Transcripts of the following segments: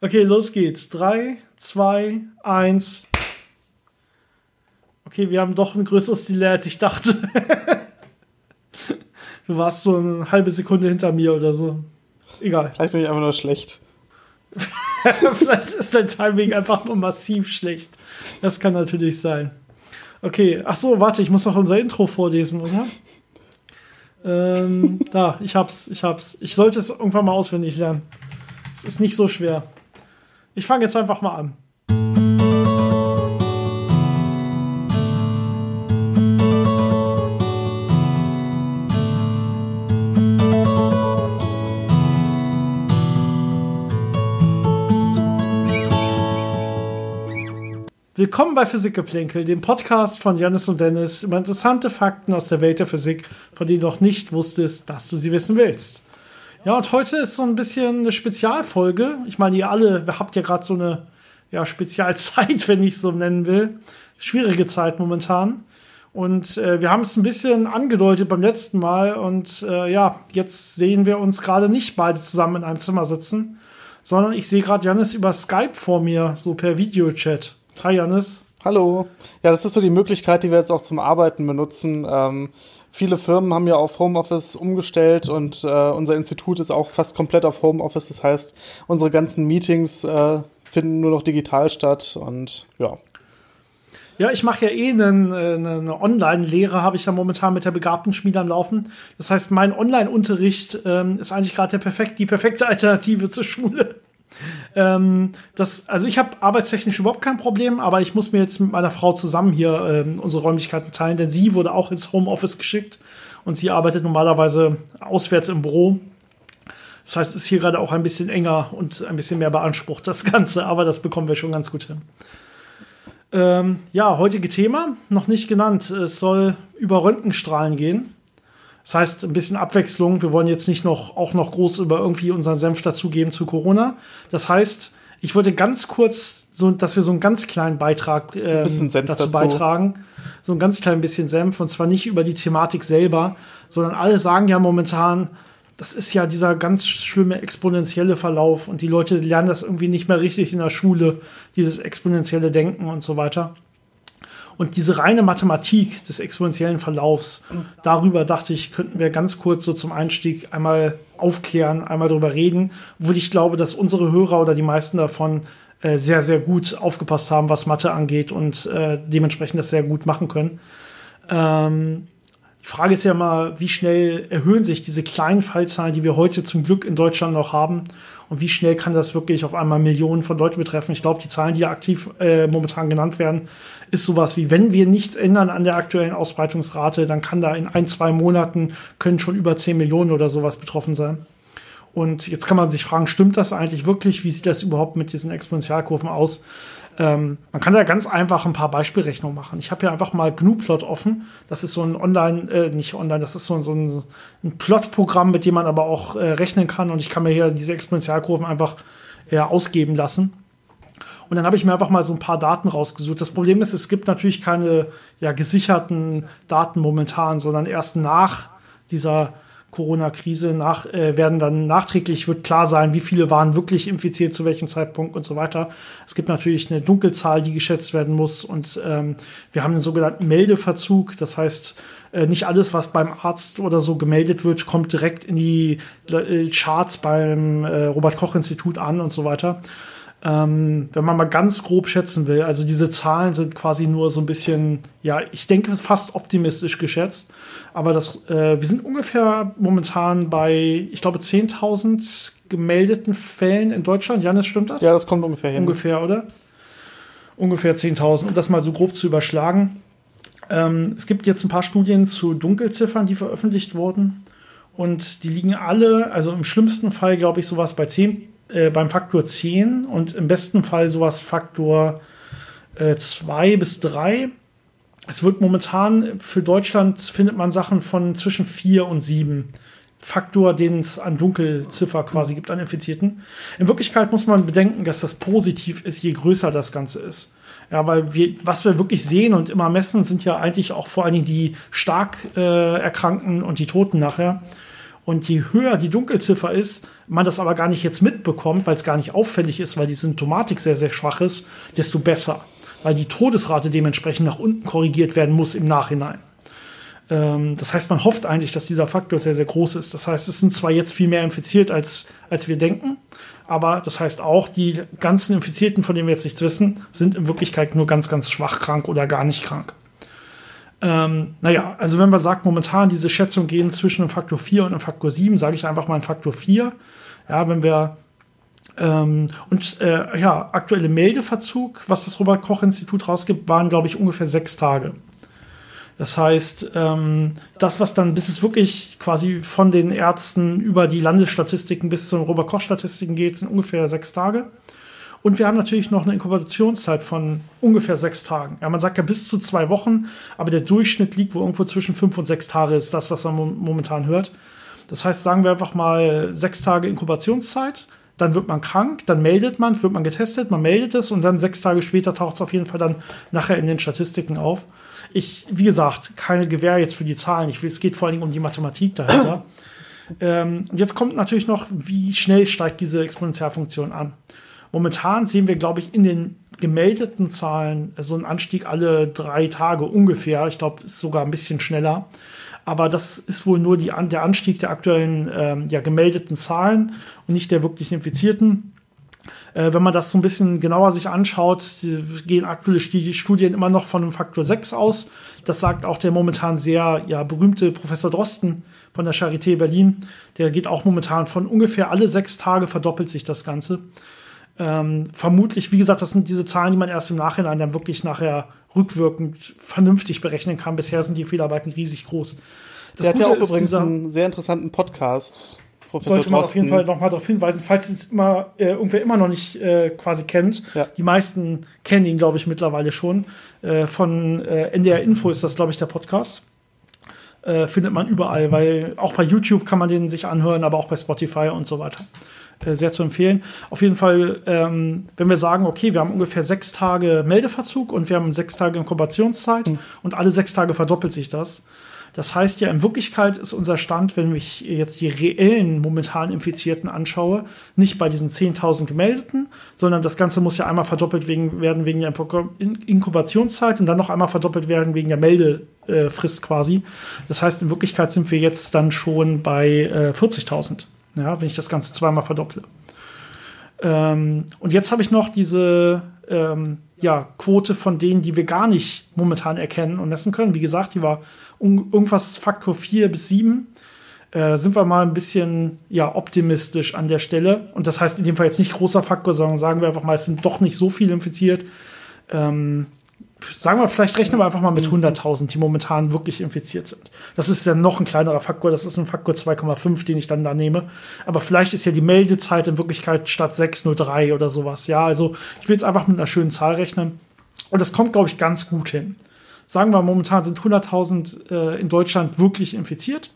Okay, los geht's. Drei, zwei, eins. Okay, wir haben doch ein größeres Delay, als ich dachte. du warst so eine halbe Sekunde hinter mir oder so. Egal. Vielleicht bin ich einfach nur schlecht. Vielleicht ist dein Timing einfach nur massiv schlecht. Das kann natürlich sein. Okay, ach so, warte, ich muss noch unser Intro vorlesen, oder? ähm, da, ich hab's, ich hab's. Ich sollte es irgendwann mal auswendig lernen. Es ist nicht so schwer. Ich fange jetzt einfach mal an. Willkommen bei Physikgeplänkel, dem Podcast von Janis und Dennis über interessante Fakten aus der Welt der Physik, von denen du noch nicht wusstest, dass du sie wissen willst. Ja, und heute ist so ein bisschen eine Spezialfolge. Ich meine, ihr alle habt ja gerade so eine ja, Spezialzeit, wenn ich so nennen will. Schwierige Zeit momentan. Und äh, wir haben es ein bisschen angedeutet beim letzten Mal. Und äh, ja, jetzt sehen wir uns gerade nicht beide zusammen in einem Zimmer sitzen, sondern ich sehe gerade Janis über Skype vor mir, so per Videochat. Hi Janis. Hallo. Ja, das ist so die Möglichkeit, die wir jetzt auch zum Arbeiten benutzen. Ähm, viele Firmen haben ja auf Homeoffice umgestellt und äh, unser Institut ist auch fast komplett auf Homeoffice. Das heißt, unsere ganzen Meetings äh, finden nur noch digital statt und ja. Ja, ich mache ja eh eine, eine Online-Lehre, habe ich ja momentan mit der begabten Schmiede am Laufen. Das heißt, mein Online-Unterricht ähm, ist eigentlich gerade perfekt, die perfekte Alternative zur Schule. Ähm, das, also ich habe arbeitstechnisch überhaupt kein Problem, aber ich muss mir jetzt mit meiner Frau zusammen hier ähm, unsere Räumlichkeiten teilen, denn sie wurde auch ins Homeoffice geschickt und sie arbeitet normalerweise auswärts im Büro. Das heißt, es ist hier gerade auch ein bisschen enger und ein bisschen mehr beansprucht, das Ganze, aber das bekommen wir schon ganz gut hin. Ähm, ja, heutige Thema, noch nicht genannt. Es soll über Röntgenstrahlen gehen. Das heißt, ein bisschen Abwechslung. Wir wollen jetzt nicht noch, auch noch groß über irgendwie unseren Senf dazugeben zu Corona. Das heißt, ich wollte ganz kurz, so, dass wir so einen ganz kleinen Beitrag äh, so dazu, dazu, beitragen. So ein ganz klein bisschen Senf. Und zwar nicht über die Thematik selber, sondern alle sagen ja momentan, das ist ja dieser ganz schlimme exponentielle Verlauf. Und die Leute lernen das irgendwie nicht mehr richtig in der Schule, dieses exponentielle Denken und so weiter. Und diese reine Mathematik des exponentiellen Verlaufs, darüber dachte ich, könnten wir ganz kurz so zum Einstieg einmal aufklären, einmal darüber reden, obwohl ich glaube, dass unsere Hörer oder die meisten davon äh, sehr, sehr gut aufgepasst haben, was Mathe angeht und äh, dementsprechend das sehr gut machen können. Ähm, die Frage ist ja mal, wie schnell erhöhen sich diese kleinen Fallzahlen, die wir heute zum Glück in Deutschland noch haben, und wie schnell kann das wirklich auf einmal Millionen von Leuten betreffen? Ich glaube, die Zahlen, die ja aktiv äh, momentan genannt werden, ist sowas wie, wenn wir nichts ändern an der aktuellen Ausbreitungsrate, dann kann da in ein, zwei Monaten können schon über 10 Millionen oder sowas betroffen sein. Und jetzt kann man sich fragen, stimmt das eigentlich wirklich? Wie sieht das überhaupt mit diesen Exponentialkurven aus? Ähm, man kann da ganz einfach ein paar Beispielrechnungen machen. Ich habe hier einfach mal GNU-Plot offen. Das ist so ein Online, äh, nicht online, das ist so, so ein, ein Plot-Programm, mit dem man aber auch äh, rechnen kann. Und ich kann mir hier diese Exponentialkurven einfach äh, ausgeben lassen. Und dann habe ich mir einfach mal so ein paar Daten rausgesucht. Das Problem ist, es gibt natürlich keine ja, gesicherten Daten momentan, sondern erst nach dieser Corona-Krise nach, äh, werden dann nachträglich wird klar sein, wie viele waren wirklich infiziert, zu welchem Zeitpunkt und so weiter. Es gibt natürlich eine Dunkelzahl, die geschätzt werden muss und ähm, wir haben den sogenannten Meldeverzug. Das heißt, äh, nicht alles, was beim Arzt oder so gemeldet wird, kommt direkt in die äh, Charts beim äh, Robert-Koch-Institut an und so weiter. Ähm, wenn man mal ganz grob schätzen will, also diese Zahlen sind quasi nur so ein bisschen, ja, ich denke fast optimistisch geschätzt, aber das, äh, wir sind ungefähr momentan bei, ich glaube, 10.000 gemeldeten Fällen in Deutschland. Janis, stimmt das? Ja, das kommt ungefähr hin. Ungefähr, oder? Ungefähr 10.000, um das mal so grob zu überschlagen. Ähm, es gibt jetzt ein paar Studien zu Dunkelziffern, die veröffentlicht wurden. Und die liegen alle, also im schlimmsten Fall, glaube ich, sowas bei 10 äh, beim Faktor 10 und im besten Fall sowas Faktor 2 äh, bis 3. Es wird momentan für Deutschland findet man Sachen von zwischen 4 und 7. Faktor, den es an Dunkelziffer quasi gibt an Infizierten. In Wirklichkeit muss man bedenken, dass das positiv ist, je größer das Ganze ist. Ja, weil wir, was wir wirklich sehen und immer messen, sind ja eigentlich auch vor allen Dingen die stark äh, Erkrankten und die Toten nachher. Und je höher die Dunkelziffer ist, man das aber gar nicht jetzt mitbekommt, weil es gar nicht auffällig ist, weil die Symptomatik sehr, sehr schwach ist, desto besser. Weil die Todesrate dementsprechend nach unten korrigiert werden muss im Nachhinein. Ähm, das heißt, man hofft eigentlich, dass dieser Faktor sehr, sehr groß ist. Das heißt, es sind zwar jetzt viel mehr infiziert, als, als wir denken, aber das heißt auch, die ganzen Infizierten, von denen wir jetzt nichts wissen, sind in Wirklichkeit nur ganz, ganz schwach krank oder gar nicht krank. Ähm, naja, also wenn man sagt, momentan diese Schätzungen gehen zwischen einem Faktor 4 und einem Faktor 7, sage ich einfach mal ein Faktor 4. Ja, wenn wir ähm, und äh, ja, aktuelle Meldeverzug, was das Robert-Koch-Institut rausgibt, waren, glaube ich, ungefähr sechs Tage. Das heißt, ähm, das, was dann, bis es wirklich quasi von den Ärzten über die Landesstatistiken bis zu den Robert-Koch-Statistiken geht, sind ungefähr sechs Tage. Und wir haben natürlich noch eine Inkubationszeit von ungefähr sechs Tagen. Ja, man sagt ja bis zu zwei Wochen, aber der Durchschnitt liegt wo irgendwo zwischen fünf und sechs Tage, ist das, was man momentan hört. Das heißt, sagen wir einfach mal sechs Tage Inkubationszeit, dann wird man krank, dann meldet man, wird man getestet, man meldet es und dann sechs Tage später taucht es auf jeden Fall dann nachher in den Statistiken auf. Ich, wie gesagt, keine Gewähr jetzt für die Zahlen. Ich es geht vor allen Dingen um die Mathematik dahinter. ähm, und jetzt kommt natürlich noch, wie schnell steigt diese Exponentialfunktion an. Momentan sehen wir, glaube ich, in den gemeldeten Zahlen so einen Anstieg alle drei Tage ungefähr. Ich glaube, ist sogar ein bisschen schneller. Aber das ist wohl nur die, der Anstieg der aktuellen ähm, ja, gemeldeten Zahlen und nicht der wirklich Infizierten. Äh, wenn man das so ein bisschen genauer sich anschaut, gehen aktuelle Studien immer noch von einem Faktor 6 aus. Das sagt auch der momentan sehr ja, berühmte Professor Drosten von der Charité Berlin. Der geht auch momentan von ungefähr alle sechs Tage verdoppelt sich das Ganze. Ähm, vermutlich, wie gesagt, das sind diese Zahlen, die man erst im Nachhinein dann wirklich nachher rückwirkend vernünftig berechnen kann. Bisher sind die Fehlerbalken riesig groß. Das Der Gute hat ja auch übrigens einen sehr interessanten Podcast. Professor sollte man Drosten. auf jeden Fall noch mal darauf hinweisen, falls es immer äh, irgendwer immer noch nicht äh, quasi kennt. Ja. Die meisten kennen ihn, glaube ich, mittlerweile schon. Äh, von äh, NDR Info ist das, glaube ich, der Podcast. Äh, findet man überall, weil auch bei YouTube kann man den sich anhören, aber auch bei Spotify und so weiter. Äh, sehr zu empfehlen. Auf jeden Fall, ähm, wenn wir sagen, okay, wir haben ungefähr sechs Tage Meldeverzug und wir haben sechs Tage Inkubationszeit mhm. und alle sechs Tage verdoppelt sich das. Das heißt ja, in Wirklichkeit ist unser Stand, wenn ich jetzt die reellen momentan Infizierten anschaue, nicht bei diesen 10.000 gemeldeten, sondern das Ganze muss ja einmal verdoppelt wegen, werden wegen der Inkubationszeit und dann noch einmal verdoppelt werden wegen der Meldefrist quasi. Das heißt, in Wirklichkeit sind wir jetzt dann schon bei äh, 40.000 ja, wenn ich das Ganze zweimal verdopple. Ähm, und jetzt habe ich noch diese ähm, ja, Quote von denen, die wir gar nicht momentan erkennen und messen können. Wie gesagt, die war irgendwas Faktor 4 bis 7. Äh, sind wir mal ein bisschen ja, optimistisch an der Stelle. Und das heißt in dem Fall jetzt nicht großer Faktor, sondern sagen wir einfach mal, es sind doch nicht so viele infiziert. Ähm, sagen wir, vielleicht rechnen wir einfach mal mit 100.000, die momentan wirklich infiziert sind. Das ist ja noch ein kleinerer Faktor, das ist ein Faktor 2,5, den ich dann da nehme. Aber vielleicht ist ja die Meldezeit in Wirklichkeit statt 603 oder sowas. Ja, also ich will jetzt einfach mit einer schönen Zahl rechnen. Und das kommt, glaube ich, ganz gut hin. Sagen wir, momentan sind 100.000 äh, in Deutschland wirklich infiziert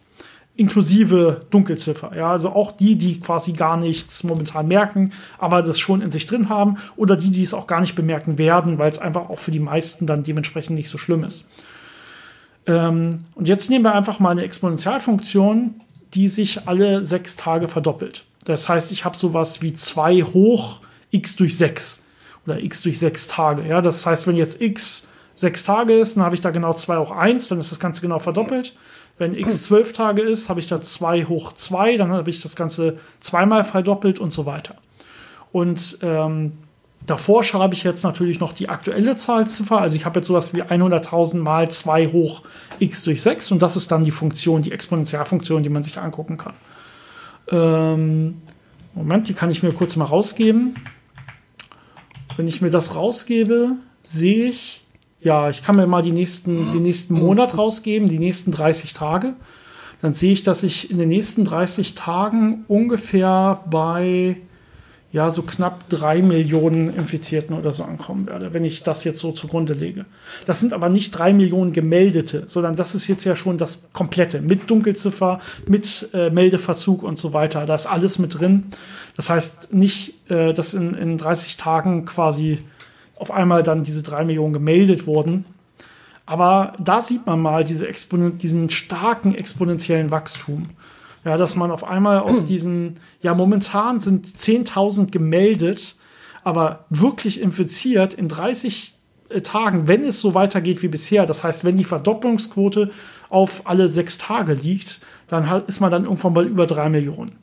inklusive Dunkelziffer. Ja, also auch die, die quasi gar nichts momentan merken, aber das schon in sich drin haben oder die, die es auch gar nicht bemerken werden, weil es einfach auch für die meisten dann dementsprechend nicht so schlimm ist. Ähm, und jetzt nehmen wir einfach mal eine Exponentialfunktion, die sich alle sechs Tage verdoppelt. Das heißt, ich habe sowas wie 2 hoch x durch 6 oder x durch 6 Tage. Ja, das heißt, wenn jetzt x 6 Tage ist, dann habe ich da genau 2 hoch 1, dann ist das Ganze genau verdoppelt. Wenn x 12 Tage ist, habe ich da 2 hoch 2, dann habe ich das Ganze zweimal verdoppelt und so weiter. Und ähm, davor schreibe ich jetzt natürlich noch die aktuelle Zahlziffer. Also ich habe jetzt sowas wie 100.000 mal 2 hoch x durch 6 und das ist dann die Funktion, die Exponentialfunktion, die man sich angucken kann. Ähm, Moment, die kann ich mir kurz mal rausgeben. Wenn ich mir das rausgebe, sehe ich, ja, ich kann mir mal die nächsten, den nächsten Monat rausgeben, die nächsten 30 Tage. Dann sehe ich, dass ich in den nächsten 30 Tagen ungefähr bei ja, so knapp drei Millionen Infizierten oder so ankommen werde, wenn ich das jetzt so zugrunde lege. Das sind aber nicht drei Millionen gemeldete, sondern das ist jetzt ja schon das komplette mit Dunkelziffer, mit äh, Meldeverzug und so weiter. Da ist alles mit drin. Das heißt nicht, äh, dass in, in 30 Tagen quasi auf einmal dann diese drei Millionen gemeldet wurden. Aber da sieht man mal diese diesen starken exponentiellen Wachstum. Ja, dass man auf einmal aus diesen, ja, momentan sind 10.000 gemeldet, aber wirklich infiziert in 30 äh, Tagen, wenn es so weitergeht wie bisher, das heißt, wenn die Verdopplungsquote auf alle sechs Tage liegt, dann ist man dann irgendwann bei über drei Millionen.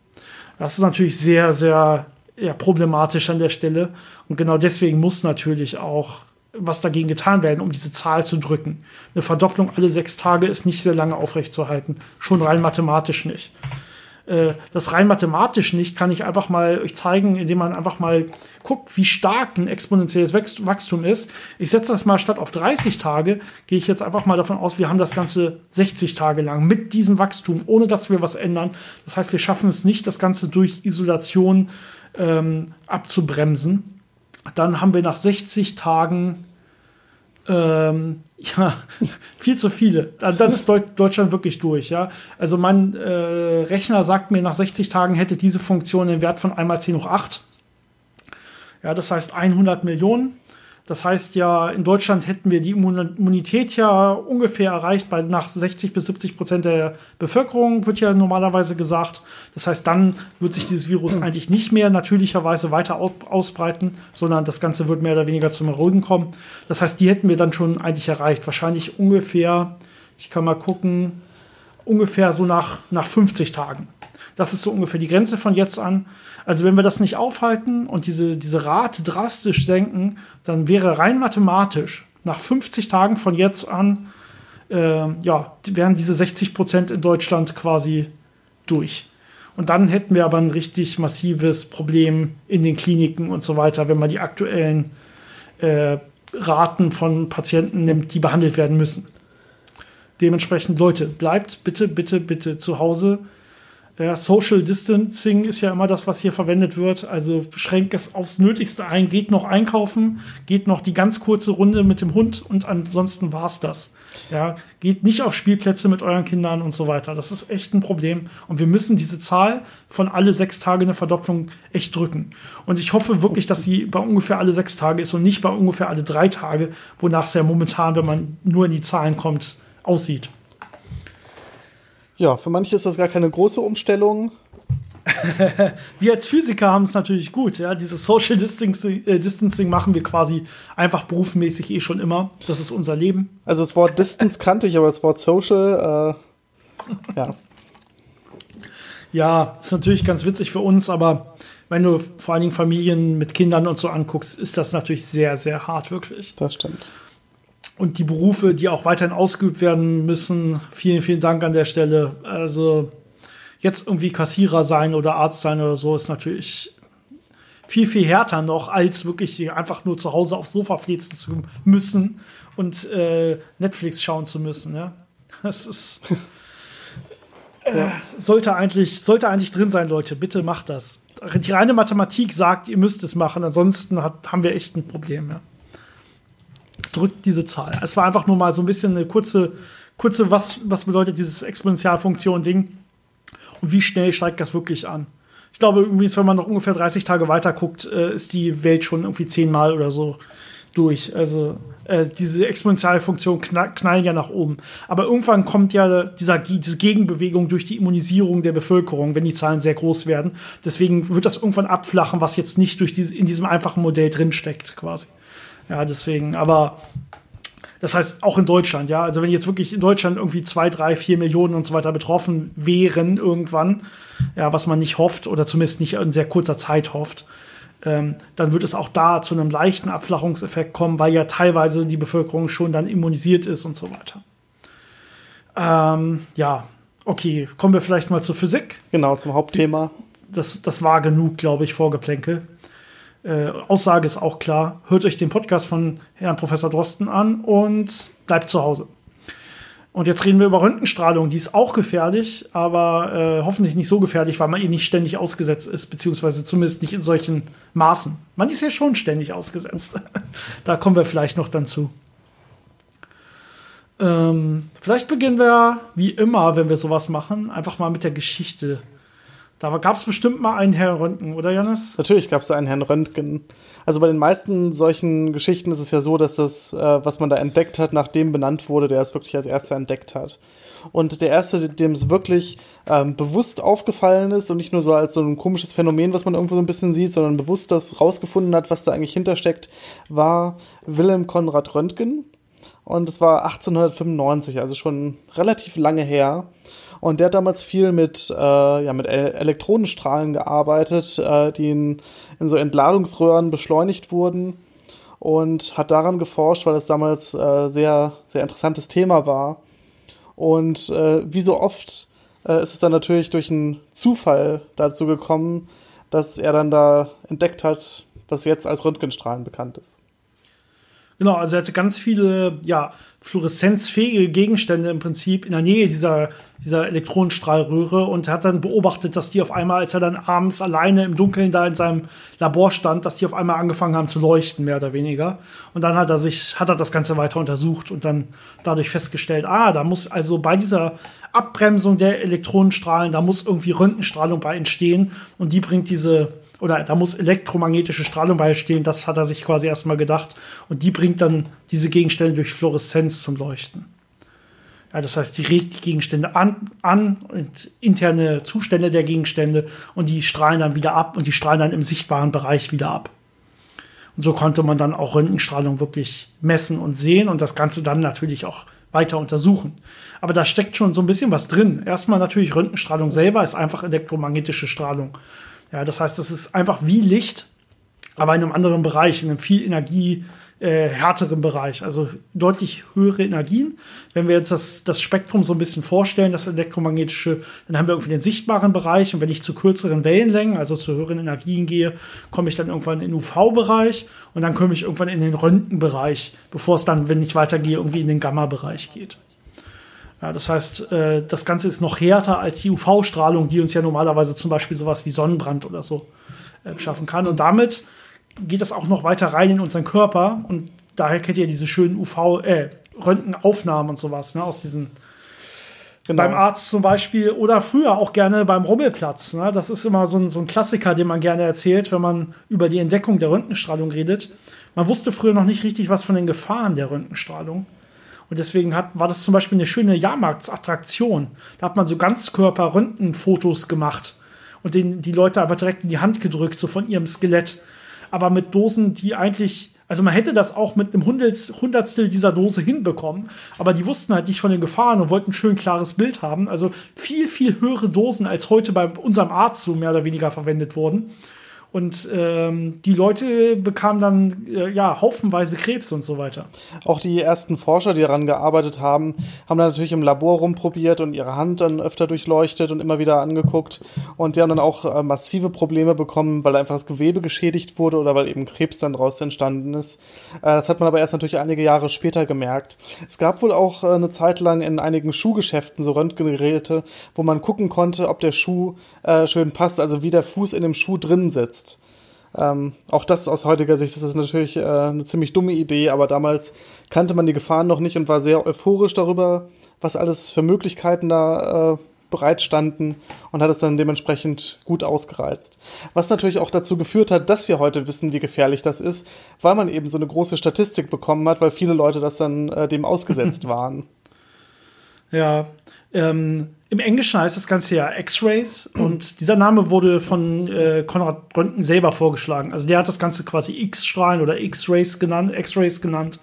Das ist natürlich sehr, sehr ja, problematisch an der Stelle. Und genau deswegen muss natürlich auch was dagegen getan werden, um diese Zahl zu drücken. Eine Verdopplung alle sechs Tage ist nicht sehr lange aufrechtzuerhalten. Schon rein mathematisch nicht. Äh, das rein mathematisch nicht kann ich einfach mal euch zeigen, indem man einfach mal guckt, wie stark ein exponentielles Wachstum ist. Ich setze das mal statt auf 30 Tage, gehe ich jetzt einfach mal davon aus, wir haben das Ganze 60 Tage lang mit diesem Wachstum, ohne dass wir was ändern. Das heißt, wir schaffen es nicht, das Ganze durch Isolation ähm, abzubremsen. Dann haben wir nach 60 Tagen ähm, ja, viel zu viele. Dann ist Deutschland wirklich durch, ja. Also mein äh, Rechner sagt mir, nach 60 Tagen hätte diese Funktion den Wert von einmal 10 hoch 8. Ja, das heißt 100 Millionen. Das heißt ja, in Deutschland hätten wir die Immunität ja ungefähr erreicht bei nach 60 bis 70 Prozent der Bevölkerung, wird ja normalerweise gesagt. Das heißt, dann wird sich dieses Virus eigentlich nicht mehr natürlicherweise weiter ausbreiten, sondern das Ganze wird mehr oder weniger zum Erholen kommen. Das heißt, die hätten wir dann schon eigentlich erreicht. Wahrscheinlich ungefähr, ich kann mal gucken, ungefähr so nach, nach 50 Tagen. Das ist so ungefähr die Grenze von jetzt an. Also wenn wir das nicht aufhalten und diese, diese Rate drastisch senken, dann wäre rein mathematisch nach 50 Tagen von jetzt an, äh, ja, wären diese 60 Prozent in Deutschland quasi durch. Und dann hätten wir aber ein richtig massives Problem in den Kliniken und so weiter, wenn man die aktuellen äh, Raten von Patienten nimmt, die behandelt werden müssen. Dementsprechend, Leute, bleibt bitte, bitte, bitte zu Hause ja, Social Distancing ist ja immer das, was hier verwendet wird. Also schränkt es aufs Nötigste ein, geht noch einkaufen, geht noch die ganz kurze Runde mit dem Hund und ansonsten war es das. Ja, geht nicht auf Spielplätze mit euren Kindern und so weiter. Das ist echt ein Problem. Und wir müssen diese Zahl von alle sechs Tage eine Verdopplung echt drücken. Und ich hoffe wirklich, dass sie bei ungefähr alle sechs Tage ist und nicht bei ungefähr alle drei Tage, wonach es ja momentan, wenn man nur in die Zahlen kommt, aussieht. Ja, für manche ist das gar keine große Umstellung. wir als Physiker haben es natürlich gut. Ja? Dieses Social Distancing, äh, Distancing, machen wir quasi einfach berufsmäßig eh schon immer. Das ist unser Leben. Also das Wort Distance kannte ich, aber das Wort Social, äh, ja. Ja, ist natürlich ganz witzig für uns, aber wenn du vor allen Dingen Familien mit Kindern und so anguckst, ist das natürlich sehr, sehr hart, wirklich. Das stimmt und die Berufe, die auch weiterhin ausgeübt werden müssen. Vielen, vielen Dank an der Stelle. Also jetzt irgendwie Kassierer sein oder Arzt sein oder so ist natürlich viel, viel härter noch, als wirklich sie einfach nur zu Hause aufs Sofa flitzen zu müssen und äh, Netflix schauen zu müssen. Ja? Das ist. Äh, sollte, eigentlich, sollte eigentlich drin sein, Leute. Bitte macht das. Die reine Mathematik sagt, ihr müsst es machen, ansonsten hat, haben wir echt ein Problem. Ja drückt diese Zahl. Es war einfach nur mal so ein bisschen eine kurze, kurze was, was bedeutet dieses Exponentialfunktion-Ding und wie schnell steigt das wirklich an. Ich glaube, irgendwie, wenn man noch ungefähr 30 Tage weiter guckt, äh, ist die Welt schon irgendwie zehnmal oder so durch. Also äh, diese Exponentialfunktion knall, knallen ja nach oben. Aber irgendwann kommt ja dieser, diese Gegenbewegung durch die Immunisierung der Bevölkerung, wenn die Zahlen sehr groß werden. Deswegen wird das irgendwann abflachen, was jetzt nicht durch diese, in diesem einfachen Modell drinsteckt, quasi. Ja, deswegen, aber das heißt auch in Deutschland, ja. Also wenn jetzt wirklich in Deutschland irgendwie zwei, drei, vier Millionen und so weiter betroffen wären irgendwann, ja, was man nicht hofft oder zumindest nicht in sehr kurzer Zeit hofft, ähm, dann wird es auch da zu einem leichten Abflachungseffekt kommen, weil ja teilweise die Bevölkerung schon dann immunisiert ist und so weiter. Ähm, ja, okay, kommen wir vielleicht mal zur Physik. Genau, zum Hauptthema. Das, das war genug, glaube ich, Vorgeplänkel. Äh, Aussage ist auch klar. Hört euch den Podcast von Herrn Professor Drosten an und bleibt zu Hause. Und jetzt reden wir über Röntgenstrahlung. Die ist auch gefährlich, aber äh, hoffentlich nicht so gefährlich, weil man ihr nicht ständig ausgesetzt ist, beziehungsweise zumindest nicht in solchen Maßen. Man ist ja schon ständig ausgesetzt. da kommen wir vielleicht noch dann zu. Ähm, vielleicht beginnen wir, wie immer, wenn wir sowas machen, einfach mal mit der Geschichte Da gab es bestimmt mal einen Herrn Röntgen, oder Janis? Natürlich gab es da einen Herrn Röntgen. Also bei den meisten solchen Geschichten ist es ja so, dass das, äh, was man da entdeckt hat, nach dem benannt wurde, der es wirklich als erster entdeckt hat. Und der erste, dem es wirklich ähm, bewusst aufgefallen ist und nicht nur so als so ein komisches Phänomen, was man irgendwo so ein bisschen sieht, sondern bewusst das rausgefunden hat, was da eigentlich hintersteckt, war Wilhelm Konrad Röntgen. Und es war 1895, also schon relativ lange her. Und der hat damals viel mit, äh, ja, mit Elektronenstrahlen gearbeitet, äh, die in, in so Entladungsröhren beschleunigt wurden und hat daran geforscht, weil es damals äh, sehr, sehr interessantes Thema war. Und äh, wie so oft äh, ist es dann natürlich durch einen Zufall dazu gekommen, dass er dann da entdeckt hat, was jetzt als Röntgenstrahlen bekannt ist. Genau, also er hatte ganz viele, ja, fluoreszenzfähige Gegenstände im Prinzip in der Nähe dieser, dieser Elektronenstrahlröhre und hat dann beobachtet, dass die auf einmal, als er dann abends alleine im Dunkeln da in seinem Labor stand, dass die auf einmal angefangen haben zu leuchten, mehr oder weniger. Und dann hat er sich, hat er das Ganze weiter untersucht und dann dadurch festgestellt, ah, da muss also bei dieser Abbremsung der Elektronenstrahlen, da muss irgendwie Röntgenstrahlung bei entstehen und die bringt diese oder da muss elektromagnetische Strahlung beistehen, das hat er sich quasi erstmal gedacht. Und die bringt dann diese Gegenstände durch Fluoreszenz zum Leuchten. Ja, das heißt, die regt die Gegenstände an, an und interne Zustände der Gegenstände und die strahlen dann wieder ab und die strahlen dann im sichtbaren Bereich wieder ab. Und so konnte man dann auch Röntgenstrahlung wirklich messen und sehen und das Ganze dann natürlich auch weiter untersuchen. Aber da steckt schon so ein bisschen was drin. Erstmal natürlich Röntgenstrahlung selber ist einfach elektromagnetische Strahlung. Ja, das heißt, das ist einfach wie Licht, aber in einem anderen Bereich, in einem viel Energie äh, härteren Bereich, also deutlich höhere Energien. Wenn wir jetzt das, das Spektrum so ein bisschen vorstellen, das elektromagnetische, dann haben wir irgendwie den sichtbaren Bereich und wenn ich zu kürzeren Wellenlängen, also zu höheren Energien gehe, komme ich dann irgendwann in den UV-Bereich und dann komme ich irgendwann in den Röntgenbereich, bevor es dann, wenn ich weitergehe, irgendwie in den Gamma-Bereich geht. Ja, das heißt, äh, das Ganze ist noch härter als die UV-Strahlung, die uns ja normalerweise zum Beispiel sowas wie Sonnenbrand oder so äh, schaffen kann. Und damit geht das auch noch weiter rein in unseren Körper. Und daher kennt ihr diese schönen UV, äh, Röntgenaufnahmen und sowas, ne, aus diesen Genau. Beim Arzt zum Beispiel oder früher auch gerne beim Rummelplatz. Ne? Das ist immer so ein, so ein Klassiker, den man gerne erzählt, wenn man über die Entdeckung der Röntgenstrahlung redet. Man wusste früher noch nicht richtig was von den Gefahren der Röntgenstrahlung. Und deswegen hat, war das zum Beispiel eine schöne Jahrmarktsattraktion. Da hat man so Ganzkörper-Röntgenfotos gemacht und den, die Leute einfach direkt in die Hand gedrückt, so von ihrem Skelett. Aber mit Dosen, die eigentlich, also man hätte das auch mit einem Hundertstel dieser Dose hinbekommen, aber die wussten halt nicht von den Gefahren und wollten ein schön klares Bild haben. Also viel, viel höhere Dosen, als heute bei unserem Arzt so mehr oder weniger verwendet wurden. Und ähm, die Leute bekamen dann äh, ja haufenweise Krebs und so weiter. Auch die ersten Forscher, die daran gearbeitet haben, haben dann natürlich im Labor rumprobiert und ihre Hand dann öfter durchleuchtet und immer wieder angeguckt. Und die haben dann auch äh, massive Probleme bekommen, weil einfach das Gewebe geschädigt wurde oder weil eben Krebs dann daraus entstanden ist. Äh, das hat man aber erst natürlich einige Jahre später gemerkt. Es gab wohl auch äh, eine Zeit lang in einigen Schuhgeschäften so Röntgengeräte, wo man gucken konnte, ob der Schuh äh, schön passt, also wie der Fuß in dem Schuh drin sitzt jetzt. Ähm, auch das aus heutiger Sicht das ist natürlich äh, eine ziemlich dumme Idee, aber damals kannte man die Gefahren noch nicht und war sehr euphorisch darüber, was alles für Möglichkeiten da äh, bereitstanden und hat es dann dementsprechend gut ausgereizt. Was natürlich auch dazu geführt hat, dass wir heute wissen, wie gefährlich das ist, weil man eben so eine große Statistik bekommen hat, weil viele Leute das dann äh, dem ausgesetzt waren. Ja, ähm, im Englischen heißt das Ganze ja X-Rays und dieser Name wurde von äh, Konrad Röntgen selber vorgeschlagen. Also der hat das Ganze quasi X-Strahlen oder X-Rays genannt, X-Rays genannt.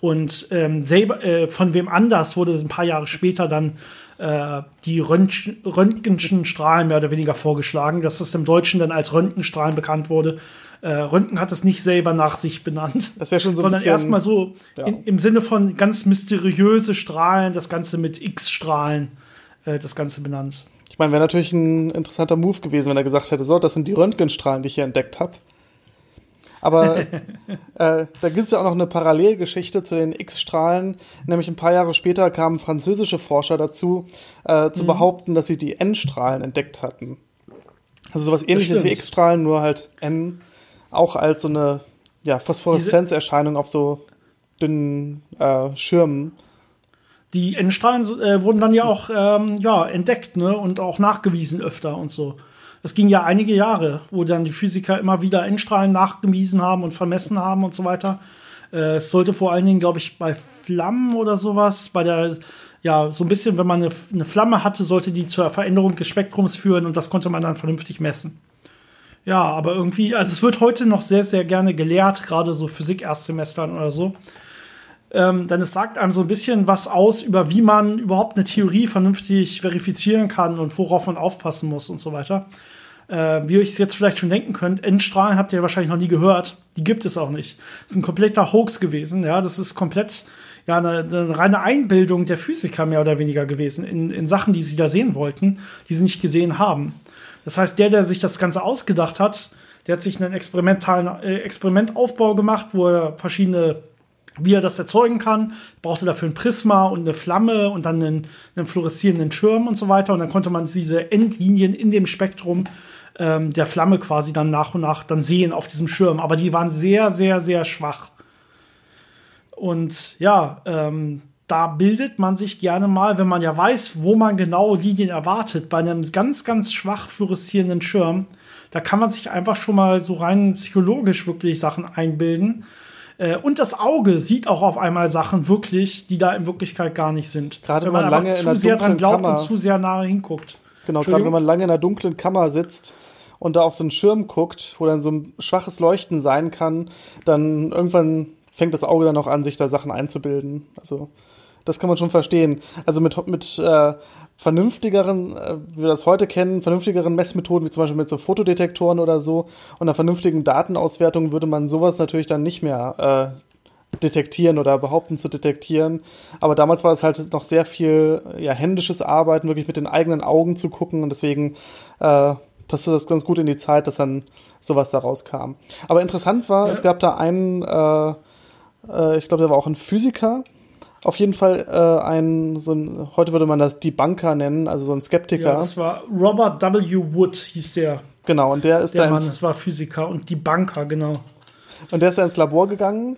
Und ähm, selber, äh, von wem anders wurde ein paar Jahre später dann äh, die Röntgen, Röntgenschen Strahlen mehr oder weniger vorgeschlagen, dass das im Deutschen dann als Röntgenstrahlen bekannt wurde. Äh, Röntgen hat es nicht selber nach sich benannt, das schon so sondern erstmal so ja. in, im Sinne von ganz mysteriöse Strahlen, das Ganze mit X-Strahlen äh, das Ganze benannt. Ich meine, wäre natürlich ein interessanter Move gewesen, wenn er gesagt hätte, so, das sind die Röntgenstrahlen, die ich hier entdeckt habe. Aber äh, da gibt es ja auch noch eine Parallelgeschichte zu den X-Strahlen. Nämlich ein paar Jahre später kamen französische Forscher dazu, äh, zu mhm. behaupten, dass sie die N-Strahlen entdeckt hatten. Also sowas ähnliches wie X-Strahlen, nur halt N auch als so eine ja, Phosphoreszenzerscheinung auf so dünnen äh, Schirmen die N-Strahlen äh, wurden dann ja auch ähm, ja, entdeckt ne? und auch nachgewiesen öfter und so. Das ging ja einige Jahre, wo dann die Physiker immer wieder Endstrahlen nachgewiesen haben und vermessen haben und so weiter. Äh, es sollte vor allen Dingen, glaube ich, bei Flammen oder sowas, bei der, ja, so ein bisschen, wenn man eine, eine Flamme hatte, sollte die zur Veränderung des Spektrums führen und das konnte man dann vernünftig messen. Ja, aber irgendwie, also es wird heute noch sehr, sehr gerne gelehrt, gerade so Physik-Erstsemestern oder so. Ähm, denn es sagt einem so ein bisschen was aus über, wie man überhaupt eine Theorie vernünftig verifizieren kann und worauf man aufpassen muss und so weiter. Äh, wie ihr euch jetzt vielleicht schon denken könnt, Endstrahlen habt ihr wahrscheinlich noch nie gehört. Die gibt es auch nicht. Das ist ein kompletter Hoax gewesen. Ja, das ist komplett ja eine, eine reine Einbildung der Physiker mehr oder weniger gewesen in, in Sachen, die sie da sehen wollten, die sie nicht gesehen haben. Das heißt, der, der sich das Ganze ausgedacht hat, der hat sich einen experimentalen äh, Experimentaufbau gemacht, wo er verschiedene wie er das erzeugen kann, brauchte dafür ein Prisma und eine Flamme und dann einen, einen fluoreszierenden Schirm und so weiter. Und dann konnte man diese Endlinien in dem Spektrum ähm, der Flamme quasi dann nach und nach dann sehen auf diesem Schirm. Aber die waren sehr, sehr, sehr schwach. Und ja, ähm, da bildet man sich gerne mal, wenn man ja weiß, wo man genau Linien erwartet, bei einem ganz, ganz schwach fluoreszierenden Schirm, da kann man sich einfach schon mal so rein psychologisch wirklich Sachen einbilden. Äh, und das Auge sieht auch auf einmal Sachen wirklich, die da in Wirklichkeit gar nicht sind. Gerade wenn man, man lange zu sehr dran glaubt Kammer, und zu sehr nahe hinguckt. Genau, gerade wenn man lange in einer dunklen Kammer sitzt und da auf so einen Schirm guckt, wo dann so ein schwaches Leuchten sein kann, dann irgendwann fängt das Auge dann auch an, sich da Sachen einzubilden. Also das kann man schon verstehen. Also mit, mit äh, vernünftigeren, äh, wie wir das heute kennen, vernünftigeren Messmethoden, wie zum Beispiel mit so Fotodetektoren oder so und einer vernünftigen Datenauswertung würde man sowas natürlich dann nicht mehr äh, detektieren oder behaupten zu detektieren. Aber damals war es halt noch sehr viel ja, händisches Arbeiten, wirklich mit den eigenen Augen zu gucken und deswegen äh, passte das ganz gut in die Zeit, dass dann sowas daraus kam. Aber interessant war, ja. es gab da einen, äh, äh, ich glaube, der war auch ein Physiker, auf jeden Fall äh, ein, so ein, heute würde man das Debunker nennen, also so ein Skeptiker. Ja, das war Robert W. Wood, hieß der. Genau, und der ist der Mann, das war Physiker und Debunker, genau. Und der ist da ins Labor gegangen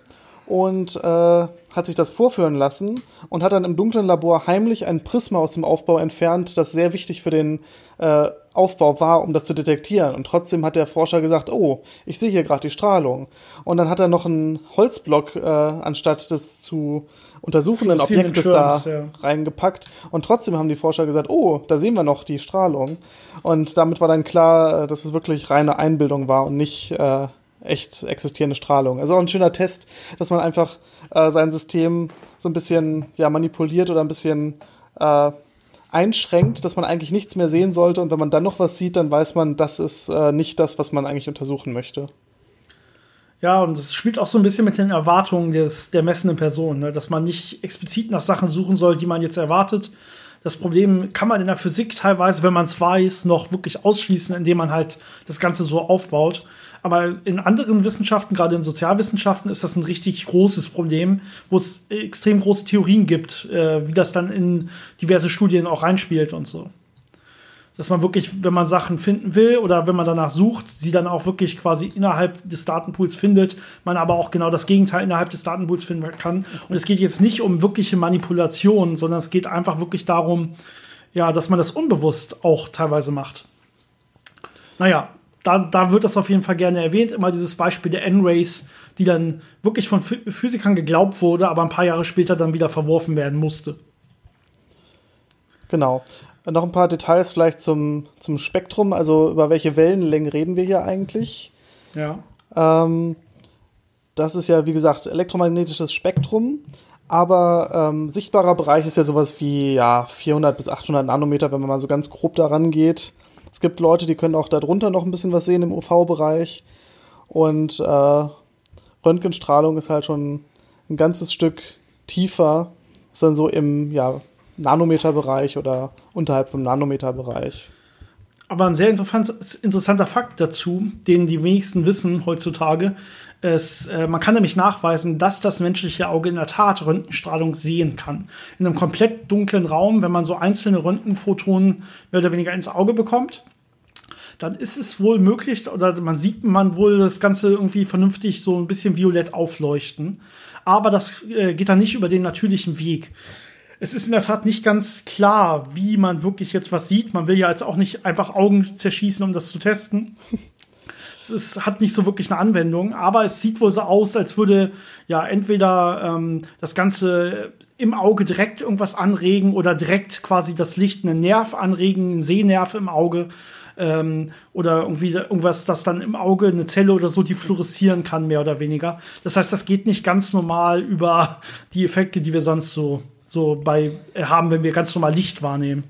und äh, hat sich das vorführen lassen und hat dann im dunklen Labor heimlich ein Prisma aus dem Aufbau entfernt, das sehr wichtig für den äh, Aufbau war, um das zu detektieren. Und trotzdem hat der Forscher gesagt, oh, ich sehe hier gerade die Strahlung. Und dann hat er noch einen Holzblock, äh, anstatt des zu untersuchenden Objektes da ja. reingepackt. Und trotzdem haben die Forscher gesagt, oh, da sehen wir noch die Strahlung. Und damit war dann klar, äh, dass es wirklich reine Einbildung war und nicht äh, echt existierende Strahlung. Also auch ein schöner Test, dass man einfach äh, sein System so ein bisschen ja, manipuliert oder ein bisschen äh, einschränkt, dass man eigentlich nichts mehr sehen sollte und wenn man dann noch was sieht, dann weiß man, das ist äh, nicht das, was man eigentlich untersuchen möchte. Ja, und es spielt auch so ein bisschen mit den Erwartungen des, der messenden Person, ne? dass man nicht explizit nach Sachen suchen soll, die man jetzt erwartet. Das Problem kann man in der Physik teilweise, wenn man es weiß, noch wirklich ausschließen, indem man halt das Ganze so aufbaut. Aber in anderen Wissenschaften, gerade in Sozialwissenschaften, ist das ein richtig großes Problem, wo es extrem große Theorien gibt, äh, wie das dann in diverse Studien auch reinspielt und so. Dass man wirklich, wenn man Sachen finden will oder wenn man danach sucht, sie dann auch wirklich quasi innerhalb des Datenpools findet, man aber auch genau das Gegenteil innerhalb des Datenpools finden kann. Und es geht jetzt nicht um wirkliche Manipulation, sondern es geht einfach wirklich darum, ja, dass man das unbewusst auch teilweise macht. Naja, da, da wird das auf jeden Fall gerne erwähnt. Immer dieses Beispiel der N-Race, die dann wirklich von Physikern geglaubt wurde, aber ein paar Jahre später dann wieder verworfen werden musste. Genau. Noch ein paar Details vielleicht zum, zum Spektrum. Also über welche Wellenlängen reden wir hier eigentlich? Ja. Ähm, das ist ja, wie gesagt, elektromagnetisches Spektrum. Aber ähm, sichtbarer Bereich ist ja sowas wie ja, 400 bis 800 Nanometer, wenn man mal so ganz grob daran geht. Es gibt Leute, die können auch darunter noch ein bisschen was sehen im UV-Bereich. Und äh, Röntgenstrahlung ist halt schon ein ganzes Stück tiefer. Ist dann so im ja, Nanometerbereich oder unterhalb vom Nanometerbereich. Aber ein sehr interessanter Fakt dazu, den die wenigsten wissen heutzutage, ist, äh, man kann nämlich nachweisen, dass das menschliche Auge in der Tat Röntgenstrahlung sehen kann. In einem komplett dunklen Raum, wenn man so einzelne Röntgenphotonen mehr oder weniger ins Auge bekommt, dann ist es wohl möglich, oder man sieht man wohl das Ganze irgendwie vernünftig so ein bisschen violett aufleuchten. Aber das äh, geht dann nicht über den natürlichen Weg. es ist in der Tat nicht ganz klar, wie man wirklich jetzt was sieht. Man will ja jetzt auch nicht einfach Augen zerschießen, um das zu testen. Es hat nicht so wirklich eine Anwendung, aber es sieht wohl so aus, als würde ja entweder ähm, das Ganze im Auge direkt irgendwas anregen oder direkt quasi das Licht einen Nerv anregen, einen Sehnerv im Auge ähm, oder irgendwie irgendwas, das dann im Auge eine Zelle oder so, die fluoreszieren kann, mehr oder weniger. Das heißt, das geht nicht ganz normal über die Effekte, die wir sonst so, so bei haben, wenn wir ganz normal Licht wahrnehmen.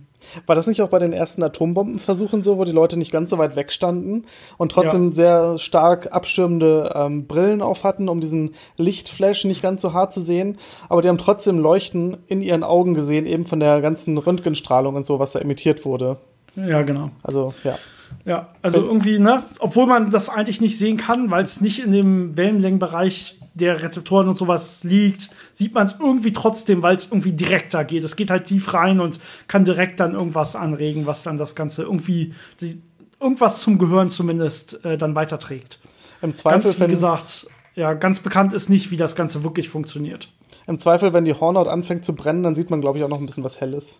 War das nicht auch bei den ersten Atombombenversuchen so, wo die Leute nicht ganz so weit weg standen und trotzdem ja. sehr stark abschirmende ähm, Brillen auf hatten, um diesen Lichtflash nicht ganz so hart zu sehen, aber die haben trotzdem Leuchten in ihren Augen gesehen, eben von der ganzen Röntgenstrahlung und so, was da emittiert wurde. Ja, genau. Also, ja. Ja, also irgendwie, ne, obwohl man das eigentlich nicht sehen kann, weil es nicht in dem Wellenlängenbereich der Rezeptoren und sowas liegt, sieht man es irgendwie trotzdem, weil es irgendwie direkter geht. Es geht halt tief rein und kann direkt dann irgendwas anregen, was dann das Ganze irgendwie, die, irgendwas zum Gehirn zumindest äh, dann weiterträgt. Im Zweifel, ganz, wie gesagt, ja, ganz bekannt ist nicht, wie das Ganze wirklich funktioniert. Im Zweifel, wenn die Hornhaut anfängt zu brennen, dann sieht man, glaube ich, auch noch ein bisschen was Helles.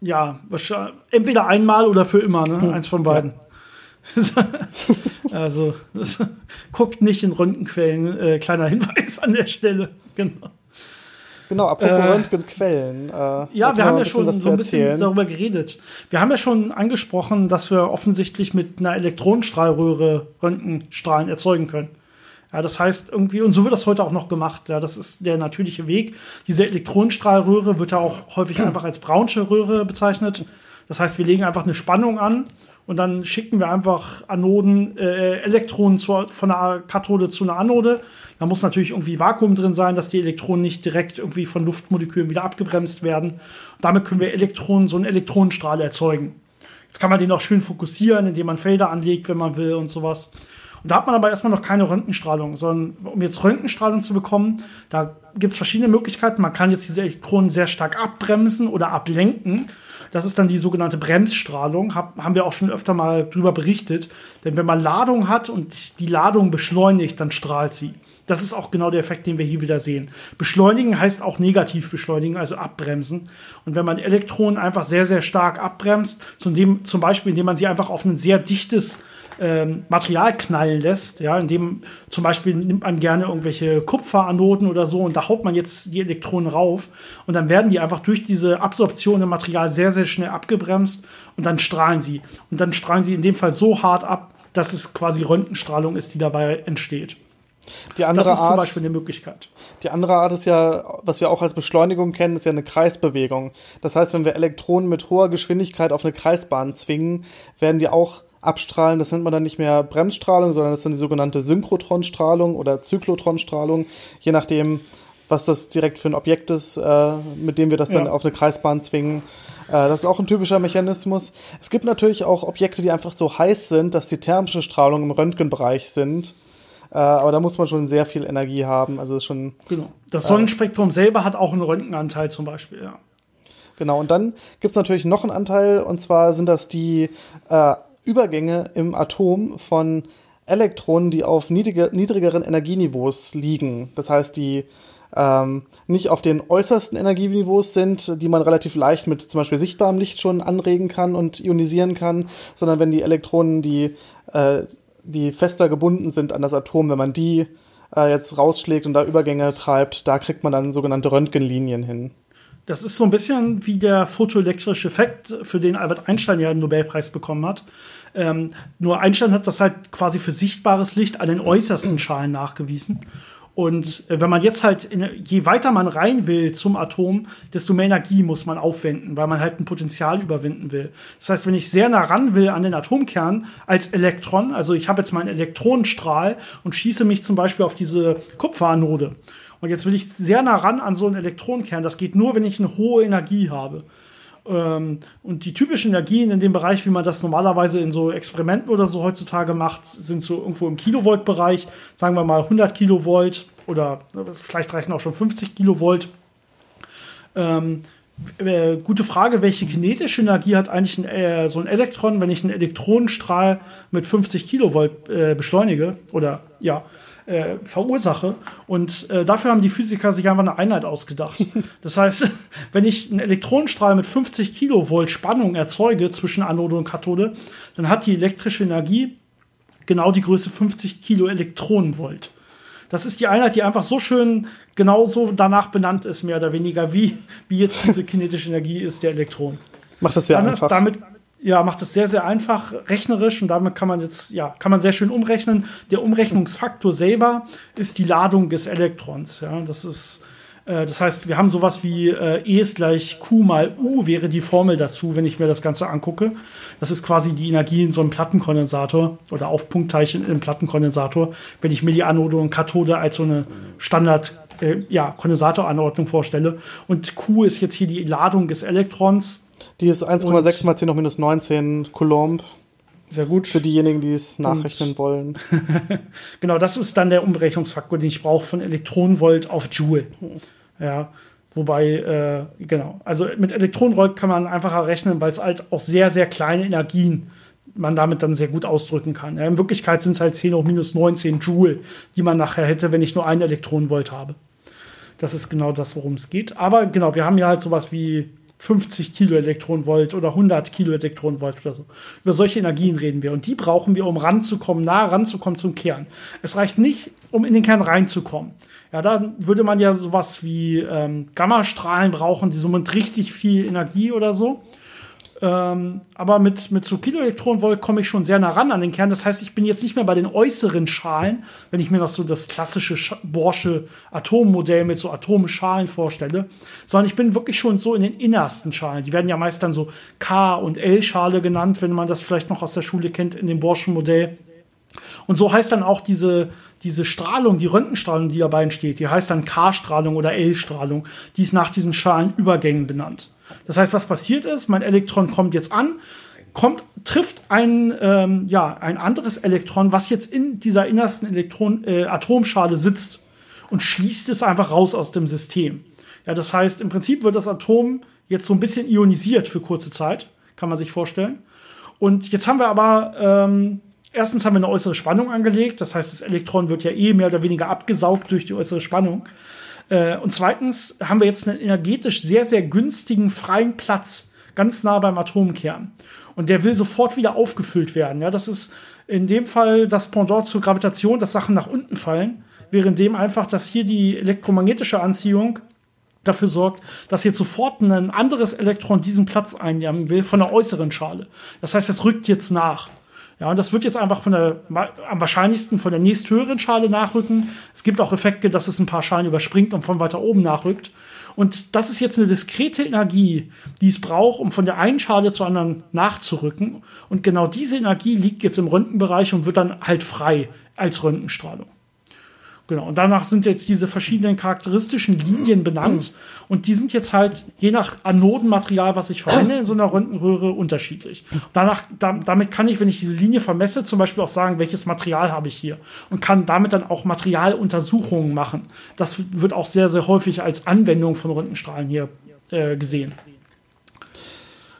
Ja, entweder einmal oder für immer, ne? Hm. Eins von beiden. Ja. also, das, guckt nicht in Röntgenquellen. Äh, kleiner Hinweis an der Stelle. Genau. Genau, apropos äh, Röntgenquellen. Äh, ja, wir haben ja schon so ein bisschen darüber geredet. Wir haben ja schon angesprochen, dass wir offensichtlich mit einer Elektronenstrahlröhre Röntgenstrahlen erzeugen können. Ja, das heißt irgendwie, und so wird das heute auch noch gemacht. Ja, das ist der natürliche Weg. Diese Elektronenstrahlröhre wird ja auch häufig einfach als Brownsche Röhre bezeichnet. Das heißt, wir legen einfach eine Spannung an und dann schicken wir einfach Anoden, äh, Elektronen zur, von einer Kathode zu einer Anode. Da muss natürlich irgendwie Vakuum drin sein, dass die Elektronen nicht direkt irgendwie von Luftmolekülen wieder abgebremst werden. Und damit können wir Elektronen, so einen Elektronenstrahl erzeugen. Jetzt kann man den auch schön fokussieren, indem man Felder anlegt, wenn man will und sowas. Und da hat man aber erstmal noch keine Röntgenstrahlung, sondern um jetzt Röntgenstrahlung zu bekommen, da gibt es verschiedene Möglichkeiten. Man kann jetzt diese Elektronen sehr stark abbremsen oder ablenken. Das ist dann die sogenannte Bremsstrahlung. Hab, haben wir auch schon öfter mal drüber berichtet. Denn wenn man Ladung hat und die Ladung beschleunigt, dann strahlt sie. Das ist auch genau der Effekt, den wir hier wieder sehen. Beschleunigen heißt auch negativ beschleunigen, also abbremsen. Und wenn man Elektronen einfach sehr, sehr stark abbremst, zum, zum Beispiel indem man sie einfach auf ein sehr dichtes ähm, Material knallen lässt, ja, indem zum Beispiel nimmt man gerne irgendwelche Kupferanoden oder so und da haut man jetzt die Elektronen rauf und dann werden die einfach durch diese Absorption im Material sehr, sehr schnell abgebremst und dann strahlen sie. Und dann strahlen sie in dem Fall so hart ab, dass es quasi Röntgenstrahlung ist, die dabei entsteht. Die andere das ist Art, zum Beispiel eine Möglichkeit. Die andere Art ist ja, was wir auch als Beschleunigung kennen, ist ja eine Kreisbewegung. Das heißt, wenn wir Elektronen mit hoher Geschwindigkeit auf eine Kreisbahn zwingen, werden die auch abstrahlen. Das nennt man dann nicht mehr Bremsstrahlung, sondern das ist dann die sogenannte Synchrotronstrahlung oder Zyklotronstrahlung, je nachdem, was das direkt für ein Objekt ist, äh, mit dem wir das ja. dann auf eine Kreisbahn zwingen. Äh, das ist auch ein typischer Mechanismus. Es gibt natürlich auch Objekte, die einfach so heiß sind, dass die thermische Strahlung im Röntgenbereich sind. Äh, aber da muss man schon sehr viel Energie haben. Also ist schon. Genau. Das Sonnenspektrum selber hat auch einen Röntgenanteil zum Beispiel, ja. Genau, und dann gibt es natürlich noch einen Anteil, und zwar sind das die äh, Übergänge im Atom von Elektronen, die auf niedrige, niedrigeren Energieniveaus liegen. Das heißt, die ähm, nicht auf den äußersten Energieniveaus sind, die man relativ leicht mit zum Beispiel sichtbarem Licht schon anregen kann und ionisieren kann, sondern wenn die Elektronen, die, äh, die fester gebunden sind an das Atom, wenn man die äh, jetzt rausschlägt und da Übergänge treibt, da kriegt man dann sogenannte Röntgenlinien hin. Das ist so ein bisschen wie der photoelektrische Effekt, für den Albert Einstein ja einen Nobelpreis bekommen hat. Ähm, nur Einstein hat das halt quasi für sichtbares Licht an den äußersten Schalen nachgewiesen. Und äh, wenn man jetzt halt, in, je weiter man rein will zum Atom, desto mehr Energie muss man aufwenden, weil man halt ein Potenzial überwinden will. Das heißt, wenn ich sehr nah ran will an den Atomkern als Elektron, also ich habe jetzt meinen Elektronenstrahl und schieße mich zum Beispiel auf diese Kupferanode. Und jetzt will ich sehr nah ran an so einen Elektronenkern. Das geht nur, wenn ich eine hohe Energie habe. Ähm, und die typischen Energien in dem Bereich, wie man das normalerweise in so Experimenten oder so heutzutage macht, sind so irgendwo im Kilovolt-Bereich, sagen wir mal 100 Kilovolt oder vielleicht reichen auch schon 50 Kilovolt. Ähm, äh, gute Frage, welche kinetische Energie hat eigentlich ein, äh, so ein Elektron, wenn ich einen Elektronenstrahl mit 50 Kilovolt äh, beschleunige? Oder ja, äh, verursache. Und äh, dafür haben die Physiker sich einfach eine Einheit ausgedacht. Das heißt, wenn ich einen Elektronenstrahl mit 50 Kilovolt Spannung erzeuge zwischen Anode und Kathode, dann hat die elektrische Energie genau die Größe 50 Kilo Elektronenvolt. Das ist die Einheit, die einfach so schön genauso danach benannt ist, mehr oder weniger, wie, wie jetzt diese kinetische Energie ist der Elektronen. Macht das sehr Damit- einfach. Damit, ja, macht es sehr, sehr einfach rechnerisch und damit kann man jetzt, ja, kann man sehr schön umrechnen. Der Umrechnungsfaktor selber ist die Ladung des Elektrons. Ja, das ist, äh, das heißt, wir haben sowas wie äh, E ist gleich Q mal U wäre die Formel dazu, wenn ich mir das Ganze angucke. Das ist quasi die Energie in so einem Plattenkondensator oder Aufpunktteilchen in einem Plattenkondensator, wenn ich mir die Anode und Kathode als so eine Standard äh, ja, Kondensatoranordnung vorstelle. Und Q ist jetzt hier die Ladung des Elektrons. Die ist 1,6 mal 10 hoch minus 19 Coulomb. Sehr gut. Für diejenigen, die es nachrechnen wollen. Genau, das ist dann der Umrechnungsfaktor, den ich brauche von Elektronenvolt auf Joule. Ja, wobei, äh, genau, also mit Elektronenvolt kann man einfacher rechnen, weil es halt auch sehr, sehr kleine Energien man damit dann sehr gut ausdrücken kann. Ja, in Wirklichkeit sind es halt 10 hoch minus 19 Joule, die man nachher hätte, wenn ich nur einen Elektronenvolt habe. Das ist genau das, worum es geht. Aber genau, wir haben ja halt sowas wie 50 Kilo Elektronenvolt oder 100 Kilo Elektronenvolt oder so. Über solche Energien reden wir. Und die brauchen wir, um ranzukommen, nah ranzukommen zum Kern. Es reicht nicht, um in den Kern reinzukommen. Ja, da würde man ja sowas wie ähm, Gammastrahlen brauchen, die somit richtig viel Energie oder so. Ähm, aber mit, mit so Kiloelektronenvolt komme ich schon sehr nah ran an den Kern. Das heißt, ich bin jetzt nicht mehr bei den äußeren Schalen, wenn ich mir noch so das klassische Sch- Borsche Atommodell mit so Atomschalen vorstelle, sondern ich bin wirklich schon so in den innersten Schalen. Die werden ja meist dann so K- und L-Schale genannt, wenn man das vielleicht noch aus der Schule kennt in dem Borschen Modell. Und so heißt dann auch diese, diese Strahlung, die Röntgenstrahlung, die dabei entsteht, die heißt dann K-Strahlung oder L-Strahlung. Die ist nach diesen Schalenübergängen benannt. Das heißt, was passiert ist, mein Elektron kommt jetzt an, kommt, trifft ein, ähm, ja, ein anderes Elektron, was jetzt in dieser innersten Elektron, äh, Atomschale sitzt und schließt es einfach raus aus dem System. Ja, das heißt, im Prinzip wird das Atom jetzt so ein bisschen ionisiert für kurze Zeit, kann man sich vorstellen. Und jetzt haben wir aber, ähm, erstens haben wir eine äußere Spannung angelegt, das heißt, das Elektron wird ja eh mehr oder weniger abgesaugt durch die äußere Spannung. Äh, und zweitens haben wir jetzt einen energetisch sehr, sehr günstigen freien Platz ganz nah beim Atomkern. Und der will sofort wieder aufgefüllt werden. Ja, das ist in dem Fall das Pendant zur Gravitation, dass Sachen nach unten fallen, während dem einfach, dass hier die elektromagnetische Anziehung dafür sorgt, dass jetzt sofort ein anderes Elektron diesen Platz einnehmen will von der äußeren Schale. Das heißt, es rückt jetzt nach. Ja, und das wird jetzt einfach von der, am wahrscheinlichsten von der nächsthöheren Schale nachrücken. Es gibt auch Effekte, dass es ein paar Schalen überspringt und von weiter oben nachrückt. Und das ist jetzt eine diskrete Energie, die es braucht, um von der einen Schale zur anderen nachzurücken. Und genau diese Energie liegt jetzt im Röntgenbereich und wird dann halt frei als Röntgenstrahlung. Genau, und danach sind jetzt diese verschiedenen charakteristischen Linien benannt und die sind jetzt halt je nach Anodenmaterial, was ich verwende, in so einer Röntgenröhre unterschiedlich. Danach, da, damit kann ich, wenn ich diese Linie vermesse, zum Beispiel auch sagen, welches Material habe ich hier und kann damit dann auch Materialuntersuchungen machen. Das wird auch sehr, sehr häufig als Anwendung von Röntgenstrahlen hier äh, gesehen.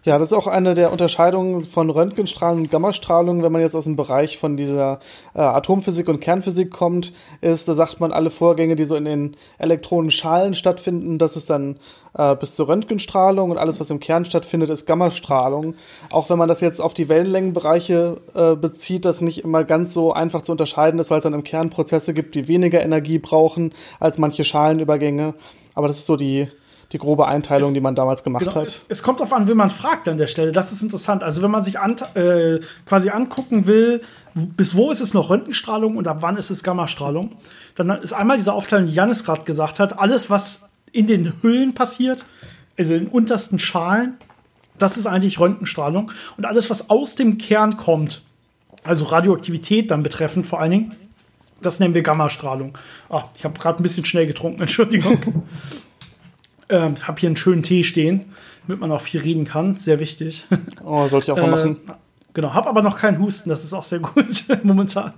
Ja, das ist auch eine der Unterscheidungen von Röntgenstrahlung und Gammastrahlung, wenn man jetzt aus dem Bereich von dieser äh, Atomphysik und Kernphysik kommt, ist, da sagt man, alle Vorgänge, die so in den Elektronenschalen stattfinden, das ist dann äh, bis zur Röntgenstrahlung und alles, was im Kern stattfindet, ist Gammastrahlung. Auch wenn man das jetzt auf die Wellenlängenbereiche äh, bezieht, das nicht immer ganz so einfach zu unterscheiden ist, weil es dann im Kern Prozesse gibt, die weniger Energie brauchen als manche Schalenübergänge. Aber das ist so die, die grobe Einteilung, Es- die man damals gemacht Genau, hat. es, es kommt darauf an, wen man fragt an der Stelle. Das ist interessant. Also wenn man sich an, äh, quasi angucken will, bis wo ist es noch Röntgenstrahlung und ab wann ist es Gammastrahlung, dann ist einmal diese Aufteilung, die Janis gerade gesagt hat, alles, was in den Hüllen passiert, also in den untersten Schalen, das ist eigentlich Röntgenstrahlung. Und alles, was aus dem Kern kommt, also Radioaktivität dann betreffend vor allen Dingen, das nennen wir Gammastrahlung. Ah, ich habe gerade ein bisschen schnell getrunken, Entschuldigung. Ähm, habe hier einen schönen Tee stehen, damit man auch viel reden kann. Sehr wichtig. Oh, sollte ich auch mal Äh, machen. Genau, habe aber noch keinen Husten, das ist auch sehr gut momentan.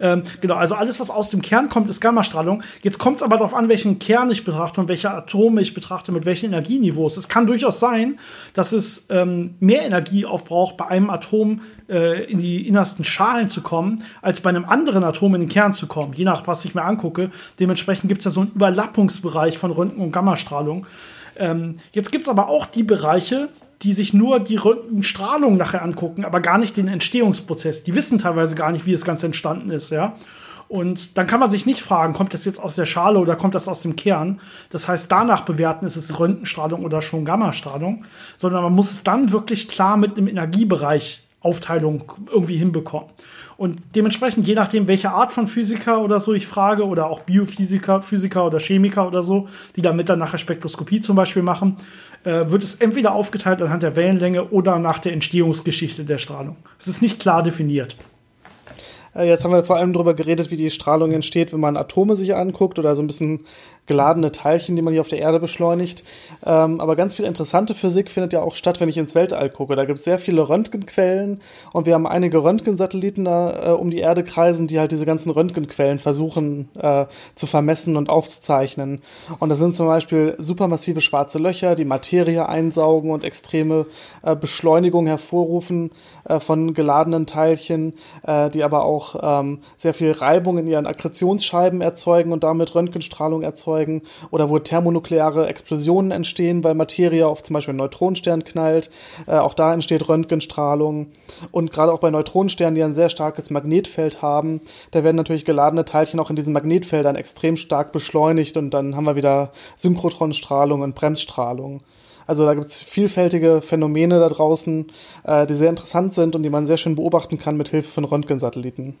Ähm, genau, also alles, was aus dem Kern kommt, ist Gammastrahlung. Jetzt kommt es aber darauf an, welchen Kern ich betrachte und welche Atome ich betrachte, mit welchen Energieniveaus. Es kann durchaus sein, dass es ähm, mehr Energie aufbraucht, bei einem Atom äh, in die innersten Schalen zu kommen, als bei einem anderen Atom in den Kern zu kommen, je nach was ich mir angucke. Dementsprechend gibt es ja so einen Überlappungsbereich von Röntgen- und Gammastrahlung. Ähm, jetzt gibt es aber auch die Bereiche, die sich nur die Röntgenstrahlung nachher angucken, aber gar nicht den Entstehungsprozess. Die wissen teilweise gar nicht, wie das Ganze entstanden ist, ja. Und dann kann man sich nicht fragen, kommt das jetzt aus der Schale oder kommt das aus dem Kern? Das heißt, danach bewerten, ist es Röntgenstrahlung oder schon Gammastrahlung, sondern man muss es dann wirklich klar mit einem Energiebereich Aufteilung irgendwie hinbekommen. Und dementsprechend, je nachdem, welche Art von Physiker oder so ich frage, oder auch Biophysiker, Physiker oder Chemiker oder so, die damit dann nachher Spektroskopie zum Beispiel machen, äh, wird es entweder aufgeteilt anhand der Wellenlänge oder nach der Entstehungsgeschichte der Strahlung. Es ist nicht klar definiert. Äh, jetzt haben wir vor allem darüber geredet, wie die Strahlung entsteht, wenn man Atome sich anguckt oder so ein bisschen geladene Teilchen, die man hier auf der Erde beschleunigt. Ähm, aber ganz viel interessante Physik findet ja auch statt, wenn ich ins Weltall gucke. Da gibt es sehr viele Röntgenquellen und wir haben einige Röntgensatelliten da äh, um die Erde kreisen, die halt diese ganzen Röntgenquellen versuchen äh, zu vermessen und aufzuzeichnen. Und das sind zum Beispiel supermassive schwarze Löcher, die Materie einsaugen und extreme äh, Beschleunigung hervorrufen äh, von geladenen Teilchen, äh, die aber auch ähm, sehr viel Reibung in ihren Akkretionsscheiben erzeugen und damit Röntgenstrahlung erzeugen erzeugen oder wo thermonukleare Explosionen entstehen, weil Materie auf zum Beispiel einen Neutronenstern knallt. Äh, auch da entsteht Röntgenstrahlung. Und gerade auch bei Neutronensternen, die ein sehr starkes Magnetfeld haben, da werden natürlich geladene Teilchen auch in diesen Magnetfeldern extrem stark beschleunigt und dann haben wir wieder Synchrotronstrahlung und Bremsstrahlung. Also da gibt es vielfältige Phänomene da draußen, äh, die sehr interessant sind und die man sehr schön beobachten kann mit Hilfe von Röntgensatelliten.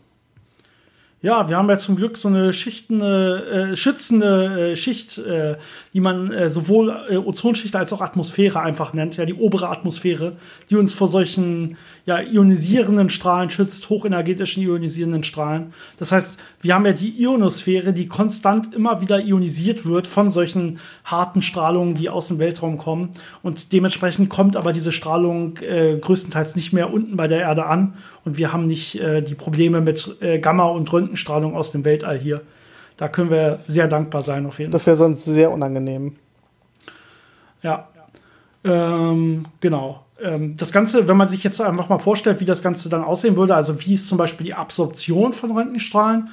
Ja, wir haben ja zum Glück so eine schichtende, äh, schützende äh, Schicht, äh, die man äh, sowohl äh, Ozonschicht als auch Atmosphäre einfach nennt, ja, die obere Atmosphäre, die uns vor solchen ja, ionisierenden Strahlen schützt, hochenergetischen ionisierenden Strahlen. Das heißt, wir haben ja die Ionosphäre, die konstant immer wieder ionisiert wird von solchen harten Strahlungen, die aus dem Weltraum kommen. Und dementsprechend kommt aber diese Strahlung äh, größtenteils nicht mehr unten bei der Erde an. Und wir haben nicht äh, die Probleme mit äh, Gamma- und Röntgenstrahlung aus dem Weltall hier. Da können wir sehr dankbar sein, auf jeden Fall. Das wäre sonst sehr unangenehm. Ja. Ähm, genau ähm, das Ganze, wenn man sich jetzt einfach mal vorstellt, wie das Ganze dann aussehen würde, also wie ist zum Beispiel die Absorption von Röntgenstrahlen?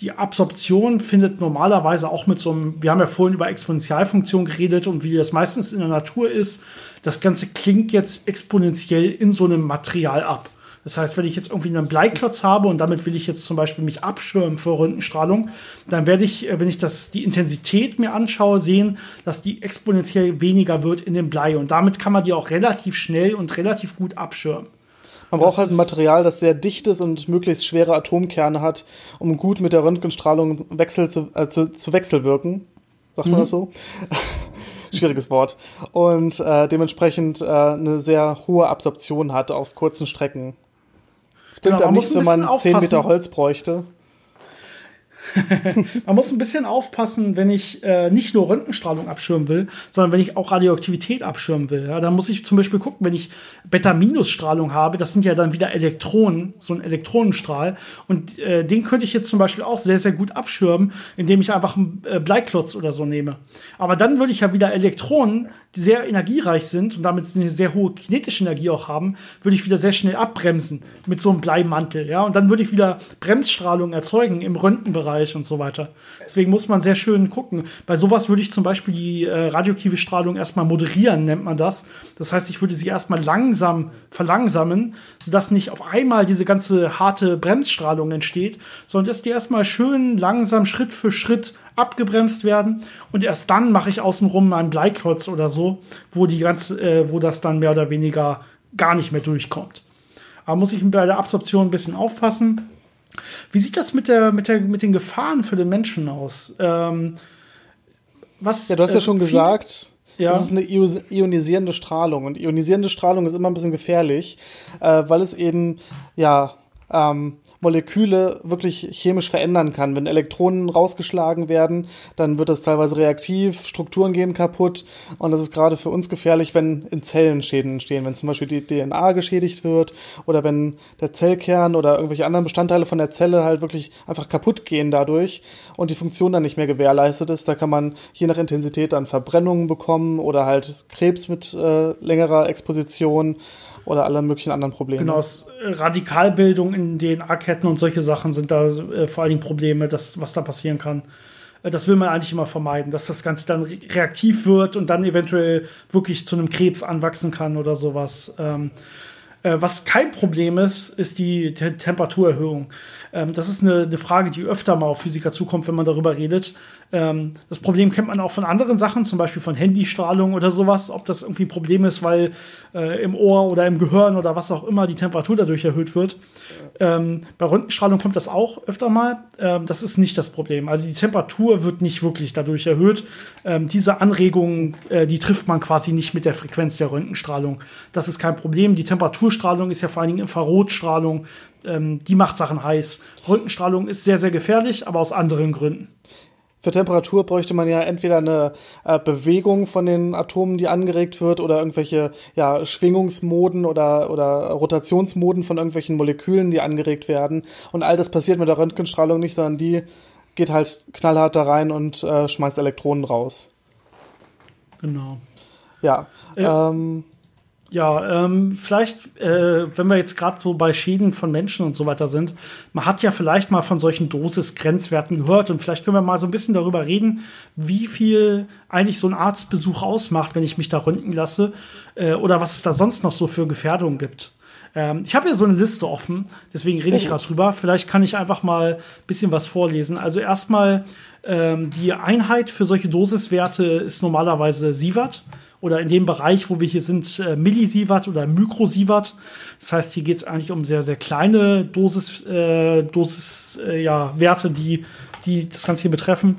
Die Absorption findet normalerweise auch mit so einem, wir haben ja vorhin über Exponentialfunktion geredet und wie das meistens in der Natur ist. Das Ganze klingt jetzt exponentiell in so einem Material ab. Das heißt, wenn ich jetzt irgendwie einen Bleiklotz habe und damit will ich jetzt zum Beispiel mich abschirmen vor Röntgenstrahlung, dann werde ich, äh, wenn ich das, die Intensität mir anschaue, sehen, dass die exponentiell weniger wird in dem Blei. Und damit kann man die auch relativ schnell und relativ gut abschirmen. Man braucht halt ein Material, das sehr dicht ist und möglichst schwere Atomkerne hat, um gut mit der Röntgenstrahlung Wechsel zu, äh, zu, zu wechselwirken. Sagt man mhm. das so? Schwieriges Wort. Und äh, dementsprechend äh, eine sehr hohe Absorption hat auf kurzen Strecken. Es bringt genau, nichts, wenn man 10 Meter Holz bräuchte. Man muss ein bisschen aufpassen, wenn ich äh, nicht nur Röntgenstrahlung abschirmen will, sondern wenn ich auch Radioaktivität abschirmen will. Ja, dann muss ich zum Beispiel gucken, wenn ich Beta-Minus-Strahlung habe, das sind ja dann wieder Elektronen, so ein Elektronenstrahl. Und äh, den könnte ich jetzt zum Beispiel auch sehr, sehr gut abschirmen, indem ich einfach einen äh, Bleiklotz oder so nehme. Aber dann würde ich ja wieder Elektronen, die sehr energiereich sind und damit eine sehr hohe kinetische Energie auch haben, würde ich wieder sehr schnell abbremsen mit so einem Bleimantel. Ja, und dann würde ich wieder Bremsstrahlung erzeugen im Röntgenbereich Bereich und so weiter. Deswegen muss man sehr schön gucken. Bei sowas würde ich zum Beispiel die äh, radioaktive Strahlung erstmal moderieren, nennt man das. Das heißt, ich würde sie erstmal langsam verlangsamen, sodass nicht auf einmal diese ganze harte Bremsstrahlung entsteht, sondern dass die erstmal schön langsam Schritt für Schritt abgebremst werden und erst dann mache ich außenrum einen Bleiklotz oder so, wo die ganze, äh, wo das dann mehr oder weniger gar nicht mehr durchkommt. Aber muss ich bei der Absorption ein bisschen aufpassen. Wie sieht das mit, der, mit, der, mit den Gefahren für den Menschen aus? Ähm, was, ja, du hast ja äh, schon gesagt, ja. Das ist eine ionisierende Strahlung. Und ionisierende Strahlung ist immer ein bisschen gefährlich, äh, weil es eben, ja, ähm, Moleküle wirklich chemisch verändern kann. Wenn Elektronen rausgeschlagen werden, dann wird das teilweise reaktiv, Strukturen gehen kaputt und das ist gerade für uns gefährlich, wenn in Zellen Schäden entstehen, wenn zum Beispiel die DNA geschädigt wird oder wenn der Zellkern oder irgendwelche anderen Bestandteile von der Zelle halt wirklich einfach kaputt gehen dadurch und die Funktion dann nicht mehr gewährleistet ist. Da kann man je nach Intensität dann Verbrennungen bekommen oder halt Krebs mit äh, längerer Exposition oder alle möglichen anderen Probleme. Genau, äh, Radikalbildung in DNA-Ketten und solche Sachen sind da äh, vor allen Dingen Probleme, das, was da passieren kann. Äh, das will man eigentlich immer vermeiden, dass das Ganze dann reaktiv wird und dann eventuell wirklich zu einem Krebs anwachsen kann oder sowas. Ähm, äh, was kein Problem ist, ist die Te Temperaturerhöhung. Ähm, das ist eine, eine, Frage, die öfter mal auf Physiker zukommt, wenn man darüber redet. Ähm, das Problem kennt man auch von anderen Sachen, zum Beispiel von Handystrahlung oder sowas, ob das irgendwie ein Problem ist, weil äh, im Ohr oder im Gehirn oder was auch immer die Temperatur dadurch erhöht wird. Ähm, bei Röntgenstrahlung kommt das auch öfter mal. Ähm, das ist nicht das Problem. Also die Temperatur wird nicht wirklich dadurch erhöht. Ähm, diese Anregungen, äh, die trifft man quasi nicht mit der Frequenz der Röntgenstrahlung. Das ist kein Problem. Die Temperaturstrahlung ist ja vor allen Dingen Infrarotstrahlung. Ähm, die macht Sachen heiß. Röntgenstrahlung ist sehr, sehr gefährlich, aber aus anderen Gründen. Für Temperatur bräuchte man ja entweder eine äh, Bewegung von den Atomen, die angeregt wird, oder irgendwelche ja, Schwingungsmoden oder, oder Rotationsmoden von irgendwelchen Molekülen, die angeregt werden. Und all das passiert mit der Röntgenstrahlung nicht, sondern die geht halt knallhart da rein und äh, schmeißt Elektronen raus. Genau. Ja. ja. Ähm, ja, ähm, vielleicht, äh, wenn wir jetzt gerade so bei Schäden von Menschen und so weiter sind, man hat ja vielleicht mal von solchen Dosis-Grenzwerten gehört und vielleicht können wir mal so ein bisschen darüber reden, wie viel eigentlich so ein Arztbesuch ausmacht, wenn ich mich da röntgen lasse äh, oder was es da sonst noch so für Gefährdungen gibt. Ähm, ich habe hier so eine Liste offen, deswegen rede ich gerade drüber. Vielleicht kann ich einfach mal ein bisschen was vorlesen. Also erstmal ähm, die Einheit für solche Dosiswerte ist normalerweise Sievert oder in dem Bereich, wo wir hier sind, äh, Millisievert oder Mikrosievert. Das heißt, hier geht es eigentlich um sehr, sehr kleine Dosis, äh, Dosis äh, ja, Werte, die, die das Ganze hier betreffen.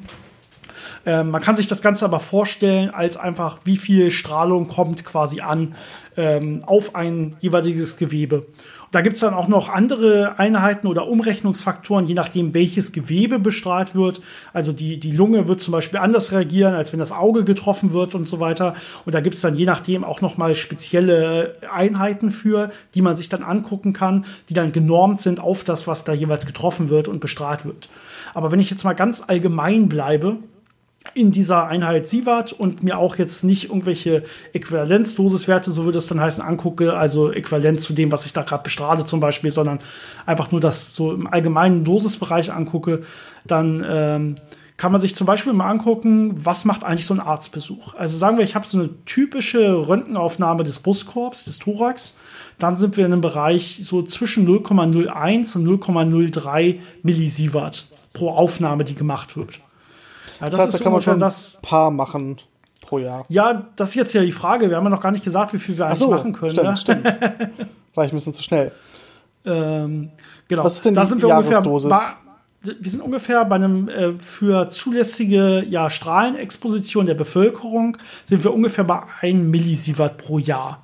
Ähm, man kann sich das Ganze aber vorstellen als einfach, wie viel Strahlung kommt quasi an ähm, auf ein jeweiliges Gewebe. Da gibt es dann auch noch andere Einheiten oder Umrechnungsfaktoren, je nachdem, welches Gewebe bestrahlt wird. Also die, die Lunge wird zum Beispiel anders reagieren, als wenn das Auge getroffen wird und so weiter. Und da gibt es dann je nachdem auch noch mal spezielle Einheiten für, die man sich dann angucken kann, die dann genormt sind auf das, was da jeweils getroffen wird und bestrahlt wird. Aber wenn ich jetzt mal ganz allgemein bleibe, in dieser Einheit Sievert und mir auch jetzt nicht irgendwelche Äquivalenzdosiswerte, so würde es dann heißen, angucke, also Äquivalenz zu dem, was ich da gerade bestrahle zum Beispiel, sondern einfach nur das so im allgemeinen Dosisbereich angucke, dann ähm, kann man sich zum Beispiel mal angucken, was macht eigentlich so ein Arztbesuch. Also sagen wir, ich habe so eine typische Röntgenaufnahme des Brustkorbs, des Thorax, dann sind wir in einem Bereich so zwischen 0,01 und 0,03 Millisievert pro Aufnahme, die gemacht wird. Ja, das, das heißt, da kann man schon das Paar machen pro Jahr. Ja, das ist jetzt ja die Frage. Wir haben ja noch gar nicht gesagt, wie viel wir eigentlich so, machen können. Stimmt, ja? stimmt. War ich ein bisschen zu schnell. Ähm, genau. Was ist denn da die sind Jahresdosis? Wir, wir sind ungefähr bei einem äh, für zulässige ja, Strahlenexposition der Bevölkerung sind wir ungefähr bei 1 Millisievert pro Jahr.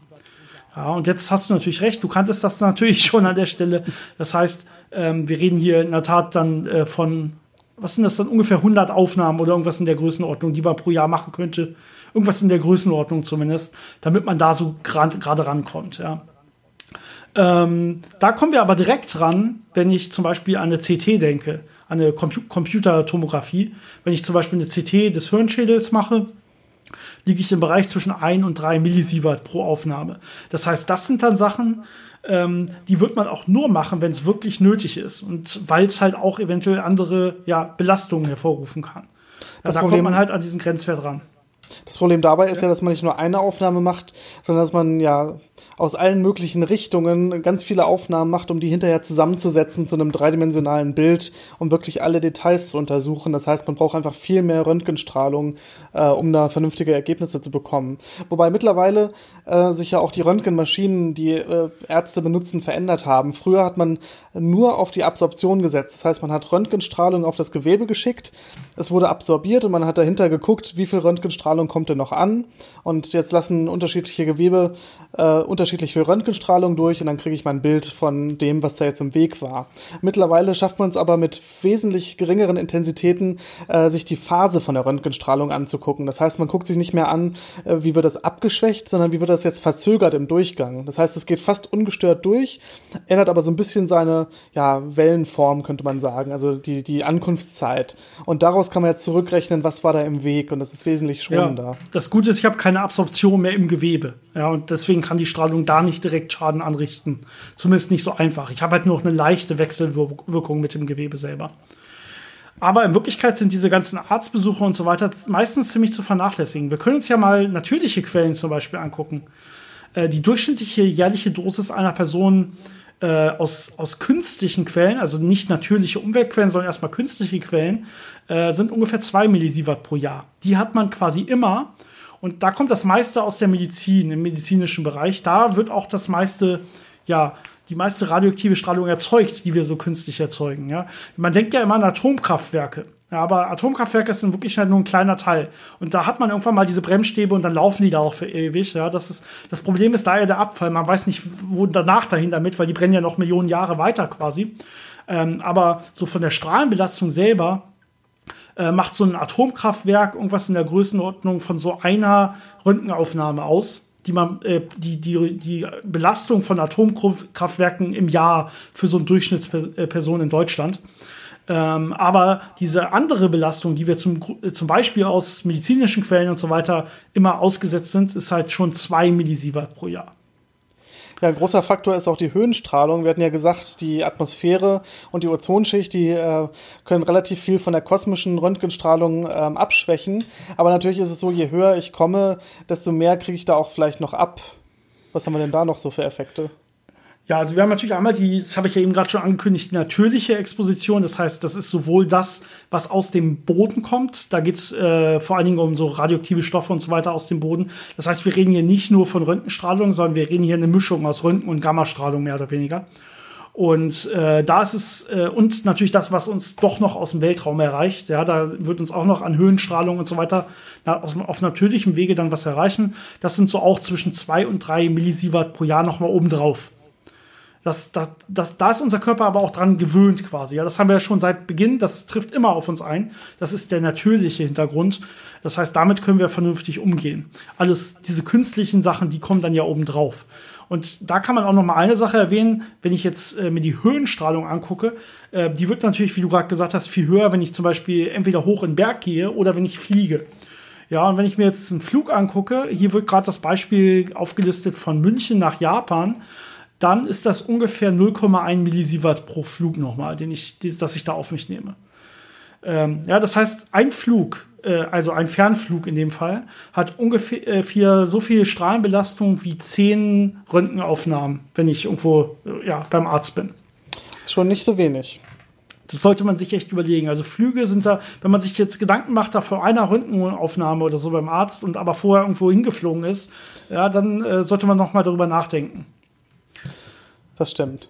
Ja, und jetzt hast du natürlich recht, du kanntest das natürlich schon an der Stelle. Das heißt, ähm, wir reden hier in der Tat dann äh, von was sind das dann ungefähr 100 Aufnahmen oder irgendwas in der Größenordnung, die man pro Jahr machen könnte. Irgendwas in der Größenordnung zumindest, damit man da so gerade rankommt. Ja. Ähm, da kommen wir aber direkt ran, wenn ich zum Beispiel an eine CT denke, an eine Compu Computertomographie. Wenn ich zum Beispiel eine CT des Hirnschädels mache, liege ich im Bereich zwischen 1 und 3 Millisievert pro Aufnahme. Das heißt, das sind dann Sachen, ähm, die wird man auch nur machen, wenn es wirklich nötig ist und weil es halt auch eventuell andere ja, Belastungen hervorrufen kann. Also da kommt man halt an diesen Grenzwert ran. Das Problem dabei ist ja, dass man nicht nur eine Aufnahme macht, sondern dass man ja aus allen möglichen Richtungen ganz viele Aufnahmen macht, um die hinterher zusammenzusetzen zu einem dreidimensionalen Bild, um wirklich alle Details zu untersuchen. Das heißt, man braucht einfach viel mehr Röntgenstrahlung, äh, um da vernünftige Ergebnisse zu bekommen. Wobei mittlerweile äh, sich ja auch die Röntgenmaschinen, die äh, Ärzte benutzen, verändert haben. Früher hat man nur auf die Absorption gesetzt. Das heißt, man hat Röntgenstrahlung auf das Gewebe geschickt, es wurde absorbiert und man hat dahinter geguckt, wie viel Röntgenstrahlung kommt denn noch an. Und jetzt lassen unterschiedliche Gewebe äh, unterschiedlich viel Röntgenstrahlung durch und dann kriege ich mein Bild von dem, was da jetzt im Weg war. Mittlerweile schafft man es aber mit wesentlich geringeren Intensitäten, äh, sich die Phase von der Röntgenstrahlung anzugucken. Das heißt, man guckt sich nicht mehr an, äh, wie wird das abgeschwächt, sondern wie wird das jetzt verzögert im Durchgang. Das heißt, es geht fast ungestört durch, ändert aber so ein bisschen seine ja, Wellenform, könnte man sagen, also die, die Ankunftszeit. Und daraus kann man jetzt zurückrechnen, was war da im Weg und das ist wesentlich schonender. Ja, das Gute ist, ich habe keine Absorption mehr im Gewebe. Ja, und deswegen kann die Strahlung da nicht direkt Schaden anrichten. Zumindest nicht so einfach. Ich habe halt nur noch eine leichte Wechselwirkung mit dem Gewebe selber. Aber in Wirklichkeit sind diese ganzen Arztbesuche und so weiter meistens ziemlich zu vernachlässigen. Wir können uns ja mal natürliche Quellen zum Beispiel angucken. Äh, die durchschnittliche jährliche Dosis einer Person äh, aus, aus künstlichen Quellen, also nicht natürliche Umweltquellen, sondern erstmal künstliche Quellen, äh, sind ungefähr 2 Millisievert pro Jahr. Die hat man quasi immer. Und da kommt das meiste aus der Medizin, im medizinischen Bereich. Da wird auch das meiste, ja, die meiste radioaktive Strahlung erzeugt, die wir so künstlich erzeugen. Ja? Man denkt ja immer an Atomkraftwerke. Ja, aber Atomkraftwerke sind wirklich halt nur ein kleiner Teil. Und da hat man irgendwann mal diese Bremsstäbe und dann laufen die da auch für ewig. Ja, das, ist, das Problem ist daher der Abfall. Man weiß nicht, wo danach dahin damit, weil die brennen ja noch Millionen Jahre weiter quasi. Ähm, aber so von der Strahlenbelastung selber äh, macht so ein Atomkraftwerk irgendwas in der Größenordnung von so einer Röntgenaufnahme aus die man äh, die, die, die Belastung von Atomkraftwerken im Jahr für so eine Durchschnittsperson in Deutschland. Ähm, aber diese andere Belastung, die wir zum, zum Beispiel aus medizinischen Quellen und so weiter immer ausgesetzt sind, ist halt schon zwei Millisievert pro Jahr. Ja, ein großer Faktor ist auch die Höhenstrahlung. Wir hatten ja gesagt, die Atmosphäre und die Ozonschicht, die äh, können relativ viel von der kosmischen Röntgenstrahlung ähm, abschwächen. Aber natürlich ist es so, je höher ich komme, desto mehr kriege ich da auch vielleicht noch ab. Was haben wir denn da noch so für Effekte? Ja, also wir haben natürlich einmal die, das habe ich ja eben gerade schon angekündigt, die natürliche Exposition. Das heißt, das ist sowohl das, was aus dem Boden kommt. Da geht es äh, vor allen Dingen um so radioaktive Stoffe und so weiter aus dem Boden. Das heißt, wir reden hier nicht nur von Röntgenstrahlung, sondern wir reden hier eine Mischung aus Röntgen- und Gammastrahlung mehr oder weniger. Und äh, da ist es, äh, und natürlich das, was uns doch noch aus dem Weltraum erreicht. Ja, da wird uns auch noch an Höhenstrahlung und so weiter na, auf, auf natürlichem Wege dann was erreichen. Das sind so auch zwischen zwei und drei Millisievert pro Jahr nochmal obendrauf. Das, das, das, da ist unser Körper aber auch dran gewöhnt quasi. Ja, das haben wir ja schon seit Beginn. Das trifft immer auf uns ein. Das ist der natürliche Hintergrund. Das heißt, damit können wir vernünftig umgehen. Alles, diese künstlichen Sachen, die kommen dann ja oben drauf. Und da kann man auch noch mal eine Sache erwähnen, wenn ich jetzt äh, mir die Höhenstrahlung angucke, äh, die wird natürlich, wie du gerade gesagt hast, viel höher, wenn ich zum Beispiel entweder hoch in den Berg gehe oder wenn ich fliege. Ja, und wenn ich mir jetzt einen Flug angucke, hier wird gerade das Beispiel aufgelistet von München nach Japan dann ist das ungefähr 0,1 Millisievert pro Flug nochmal, den ich, das ich da auf mich nehme. Ähm, ja, das heißt, ein Flug, äh, also ein Fernflug in dem Fall, hat ungefähr äh, so viel Strahlenbelastung wie zehn Röntgenaufnahmen, wenn ich irgendwo äh, ja, beim Arzt bin. Schon nicht so wenig. Das sollte man sich echt überlegen. Also Flüge sind da, wenn man sich jetzt Gedanken macht, da vor einer Röntgenaufnahme oder so beim Arzt und aber vorher irgendwo hingeflogen ist, ja, dann äh, sollte man noch mal darüber nachdenken das stimmt.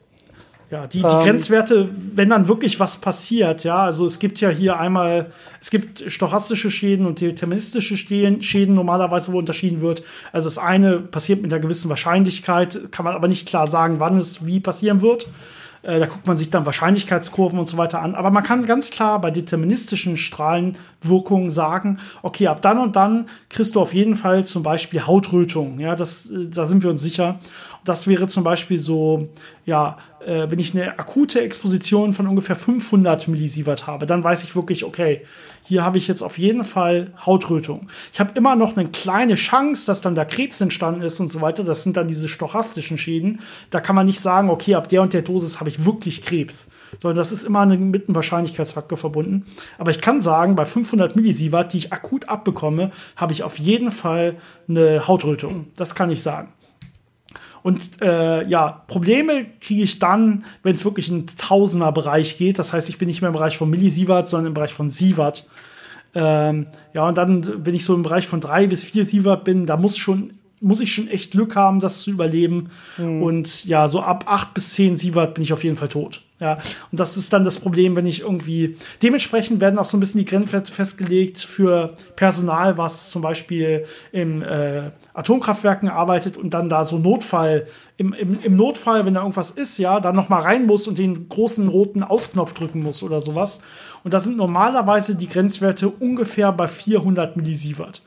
Ja, die, die ähm, Grenzwerte, wenn dann wirklich was passiert, ja, also es gibt ja hier einmal, es gibt stochastische Schäden und deterministische Schäden normalerweise, wo unterschieden wird. Also das eine passiert mit einer gewissen Wahrscheinlichkeit, kann man aber nicht klar sagen, wann es wie passieren wird. Äh, da guckt man sich dann Wahrscheinlichkeitskurven und so weiter an. Aber man kann ganz klar bei deterministischen Strahlenwirkungen sagen, okay, ab dann und dann kriegst du auf jeden Fall zum Beispiel Hautrötung. Ja, das, äh, da sind wir uns sicher. Das wäre zum Beispiel so, ja, äh, wenn ich eine akute Exposition von ungefähr 500 Millisievert habe, dann weiß ich wirklich, okay, hier habe ich jetzt auf jeden Fall Hautrötung. Ich habe immer noch eine kleine Chance, dass dann da Krebs entstanden ist und so weiter. Das sind dann diese stochastischen Schäden. Da kann man nicht sagen, okay, ab der und der Dosis habe ich wirklich Krebs. Sondern das ist immer mit einem Wahrscheinlichkeitsfaktor verbunden. Aber ich kann sagen, bei 500 Millisievert, die ich akut abbekomme, habe ich auf jeden Fall eine Hautrötung. Das kann ich sagen. Und äh, ja, Probleme kriege ich dann, wenn es wirklich in Tausender-Bereich geht. Das heißt, ich bin nicht mehr im Bereich von Millisievert, sondern im Bereich von Sievert. Ähm, ja, und dann, wenn ich so im Bereich von drei bis vier Sievert bin, da muss schon muss ich schon echt Glück haben, das zu überleben. Mhm. Und ja, so ab acht bis zehn Sievert bin ich auf jeden Fall tot. Ja, und das ist dann das Problem, wenn ich irgendwie. Dementsprechend werden auch so ein bisschen die Grenzen festgelegt für Personal, was zum Beispiel im äh, Atomkraftwerken arbeitet und dann da so Notfall, im, im, im Notfall, wenn da irgendwas ist, ja, dann nochmal rein muss und den großen roten Ausknopf drücken muss oder sowas. Und da sind normalerweise die Grenzwerte ungefähr bei 400 Millisievert.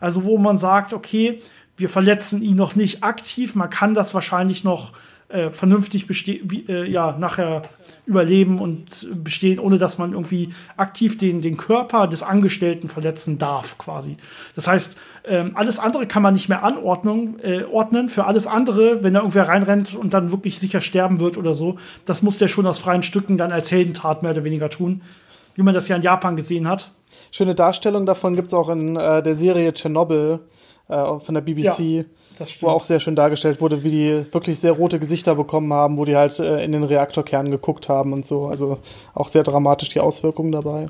Also, wo man sagt, okay, wir verletzen ihn noch nicht aktiv, man kann das wahrscheinlich noch äh, vernünftig wie, äh, ja, nachher überleben und bestehen, ohne dass man irgendwie aktiv den, den Körper des Angestellten verletzen darf, quasi. Das heißt, ähm, alles andere kann man nicht mehr anordnen, äh, ordnen. Für alles andere, wenn da irgendwer reinrennt und dann wirklich sicher sterben wird oder so, das muss der schon aus freien Stücken dann als Heldentat mehr oder weniger tun, wie man das ja in Japan gesehen hat. Schöne Darstellung davon gibt es auch in äh, der Serie Tschernobyl äh, von der BBC. Ja wo auch sehr schön dargestellt wurde, wie die wirklich sehr rote Gesichter bekommen haben, wo die halt äh, in den Reaktorkern geguckt haben und so. Also auch sehr dramatisch die Auswirkungen dabei.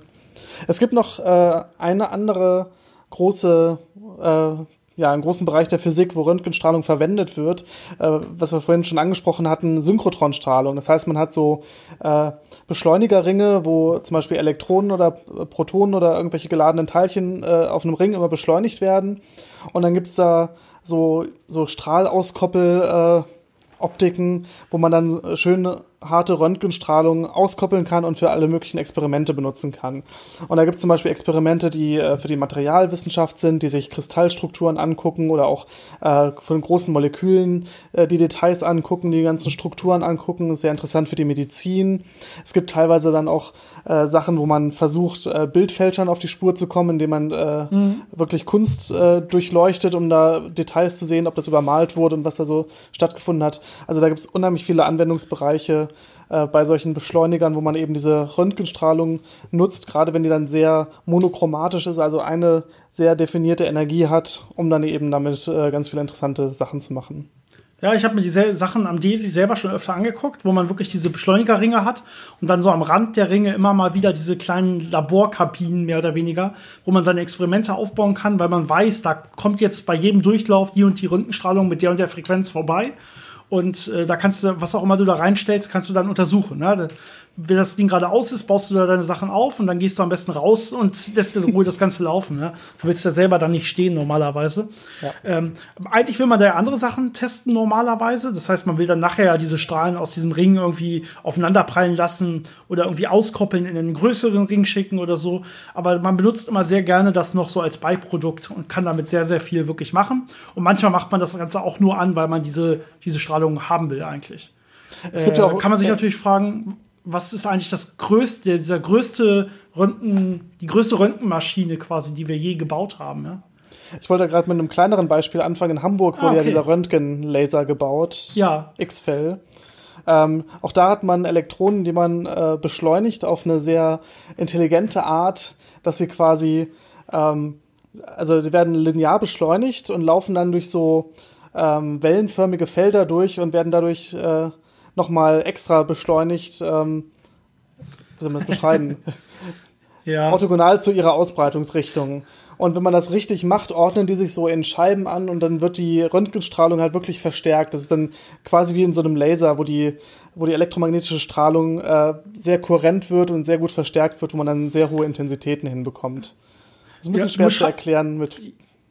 Es gibt noch äh, eine andere große äh, ja, einen großen Bereich der Physik, wo Röntgenstrahlung verwendet wird, äh, was wir vorhin schon angesprochen hatten, Synchrotronstrahlung. Das heißt, man hat so äh, Beschleunigerringe, wo zum Beispiel Elektronen oder Protonen oder irgendwelche geladenen Teilchen äh, auf einem Ring immer beschleunigt werden. Und dann gibt's da so, so Strahlauskoppel äh, wo man dann schön harte Röntgenstrahlung auskoppeln kann und für alle möglichen Experimente benutzen kann. Und da gibt es zum Beispiel Experimente, die äh, für die Materialwissenschaft sind, die sich Kristallstrukturen angucken oder auch äh, von großen Molekülen äh, die Details angucken, die ganzen Strukturen angucken. Sehr interessant für die Medizin. Es gibt teilweise dann auch äh, Sachen, wo man versucht, äh, Bildfälschern auf die Spur zu kommen, indem man äh, mhm. wirklich Kunst durchleuchtet, um da Details zu sehen, ob das übermalt wurde und was da so stattgefunden hat. Also da gibt es unheimlich viele Anwendungsbereiche äh, bei solchen Beschleunigern, wo man eben diese Röntgenstrahlung nutzt, gerade wenn die dann sehr monochromatisch ist, also eine sehr definierte Energie hat, um dann eben damit äh, ganz viele interessante Sachen zu machen. Ja, ich habe mir diese Sachen am DESI selber schon öfter angeguckt, wo man wirklich diese Beschleunigerringe hat und dann so am Rand der Ringe immer mal wieder diese kleinen Laborkabinen mehr oder weniger, wo man seine Experimente aufbauen kann, weil man weiß, da kommt jetzt bei jedem Durchlauf die und die Röntgenstrahlung mit der und der Frequenz vorbei. Und äh, da kannst du, was auch immer du da reinstellst, kannst du dann untersuchen. Ne? Wenn das Ding gerade aus ist, baust du da deine Sachen auf und dann gehst du am besten raus und lässt in Ruhe das Ganze laufen. Ja? Du willst ja selber dann nicht stehen normalerweise. Ja. Ähm, eigentlich will man da ja andere Sachen testen normalerweise. Das heißt, man will dann nachher diese Strahlen aus diesem Ring irgendwie aufeinander prallen lassen oder irgendwie auskoppeln, in einen größeren Ring schicken oder so. Aber man benutzt immer sehr gerne das noch so als Beiprodukt und kann damit sehr, sehr viel wirklich machen. Und manchmal macht man das Ganze auch nur an, weil man diese, diese Strahlung haben will eigentlich. Es gibt ja äh, auch, kann man sich natürlich fragen, was ist eigentlich das größte, dieser größte Röntgen, die größte Röntgenmaschine quasi, die wir je gebaut haben, ja? Ich wollte gerade mit einem kleineren Beispiel anfangen. In Hamburg wurde ah, okay. ja dieser Röntgenlaser gebaut. Ja. X-Fell. Ähm, auch da hat man Elektronen, die man äh, beschleunigt auf eine sehr intelligente Art, dass sie quasi, ähm, also die werden linear beschleunigt und laufen dann durch so ähm, wellenförmige Felder durch und werden dadurch äh, nochmal extra beschleunigt. Ähm, wie soll man das beschreiben? ja. Orthogonal zu ihrer Ausbreitungsrichtung. Und wenn man das richtig macht, ordnen die sich so in Scheiben an und dann wird die Röntgenstrahlung halt wirklich verstärkt. Das ist dann quasi wie in so einem Laser, wo die, wo die elektromagnetische Strahlung äh, sehr kohärent wird und sehr gut verstärkt wird, wo man dann sehr hohe Intensitäten hinbekommt. Das ist ein bisschen ja, schwer zu erklären mit.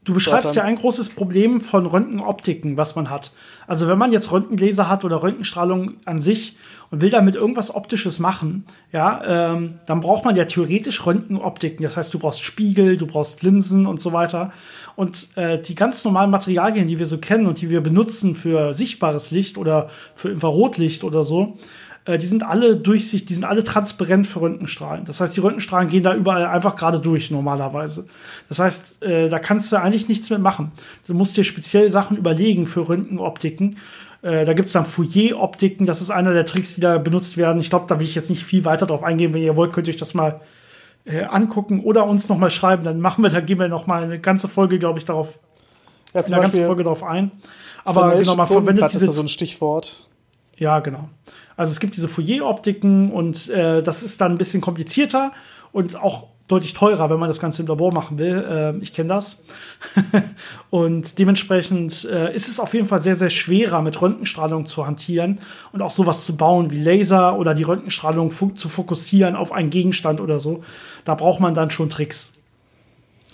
Du beschreibst ja ein großes Problem von Röntgenoptiken, was man hat. Also wenn man jetzt Röntgengläser hat oder Röntgenstrahlung an sich und will damit irgendwas Optisches machen, ja, ähm, dann braucht man ja theoretisch Röntgenoptiken. Das heißt, du brauchst Spiegel, du brauchst Linsen und so weiter. Und äh, die ganz normalen Materialien, die wir so kennen und die wir benutzen für sichtbares Licht oder für Infrarotlicht oder so, äh, die sind alle durchsichtig, die sind alle transparent für Röntgenstrahlen. Das heißt, die Röntgenstrahlen gehen da überall einfach gerade durch normalerweise. Das heißt, äh, da kannst du eigentlich nichts mehr machen. Du musst dir speziell Sachen überlegen für Röntgenoptiken. Äh, da gibt es dann Fourier-Optiken, das ist einer der Tricks, die da benutzt werden. Ich glaube, da will ich jetzt nicht viel weiter drauf eingehen. Wenn ihr wollt, könnt ihr euch das mal äh, angucken oder uns noch mal schreiben. Dann machen wir, dann gehen wir noch mal eine ganze Folge, glaube ich, darauf, ja, eine ganze Folge darauf ein. Aber genau, man verwendet diese so ein Stichwort. Ja, genau. Also es gibt diese Fourier-Optiken und äh, das ist dann ein bisschen komplizierter und auch deutlich teurer, wenn man das Ganze im Labor machen will. Äh, ich kenne das. und dementsprechend äh, ist es auf jeden Fall sehr, sehr schwerer, mit Röntgenstrahlung zu hantieren und auch sowas zu bauen wie Laser oder die Röntgenstrahlung zu fokussieren auf einen Gegenstand oder so. Da braucht man dann schon Tricks.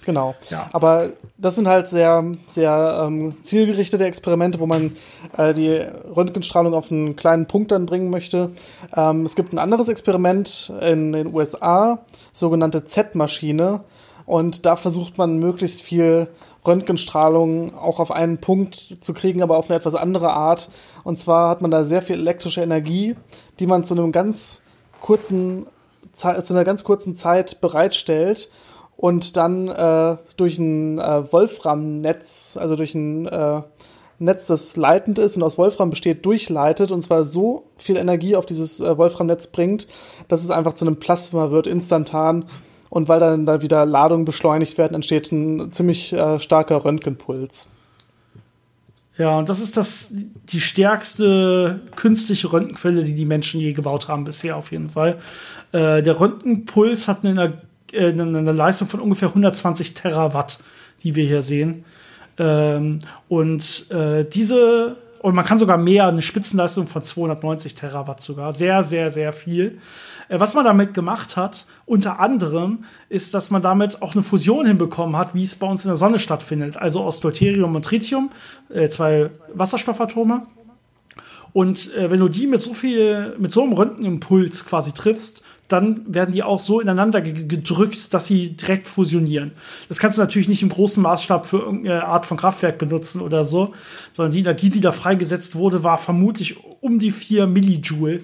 Genau. Ja. Aber das sind halt sehr, sehr ähm, zielgerichtete Experimente, wo man äh, die Röntgenstrahlung auf einen kleinen Punkt dann bringen möchte. Ähm, es gibt ein anderes Experiment in den USA, sogenannte Z-Maschine. Und da versucht man möglichst viel Röntgenstrahlung auch auf einen Punkt zu kriegen, aber auf eine etwas andere Art. Und zwar hat man da sehr viel elektrische Energie, die man zu einem ganz kurzen, zu einer ganz kurzen Zeit bereitstellt und dann äh, durch ein äh, Wolfram-Netz, also durch ein äh, Netz, das leitend ist und aus Wolfram besteht, durchleitet und zwar so viel Energie auf dieses äh, Wolfram-Netz bringt, dass es einfach zu einem Plasma wird, instantan. Und weil dann da wieder Ladungen beschleunigt werden, entsteht ein ziemlich äh, starker Röntgenpuls. Ja, und das ist das, die stärkste künstliche Röntgenquelle, die die Menschen je gebaut haben bisher auf jeden Fall. Äh, der Röntgenpuls hat eine äh, eine Leistung von ungefähr 120 Terawatt, die wir hier sehen. Ähm, und äh, diese, und man kann sogar mehr, eine Spitzenleistung von 290 Terawatt sogar, sehr, sehr, sehr viel. Äh, was man damit gemacht hat, unter anderem, ist, dass man damit auch eine Fusion hinbekommen hat, wie es bei uns in der Sonne stattfindet. Also aus Deuterium und Tritium, äh, zwei Wasserstoffatome. Und äh, wenn du die mit so viel, mit so einem Röntgenimpuls quasi triffst, dann werden die auch so ineinander gedrückt, dass sie direkt fusionieren. Das kannst du natürlich nicht im großen Maßstab für irgendeine Art von Kraftwerk benutzen oder so, sondern die Energie, die da freigesetzt wurde, war vermutlich um die 4 Millijoule.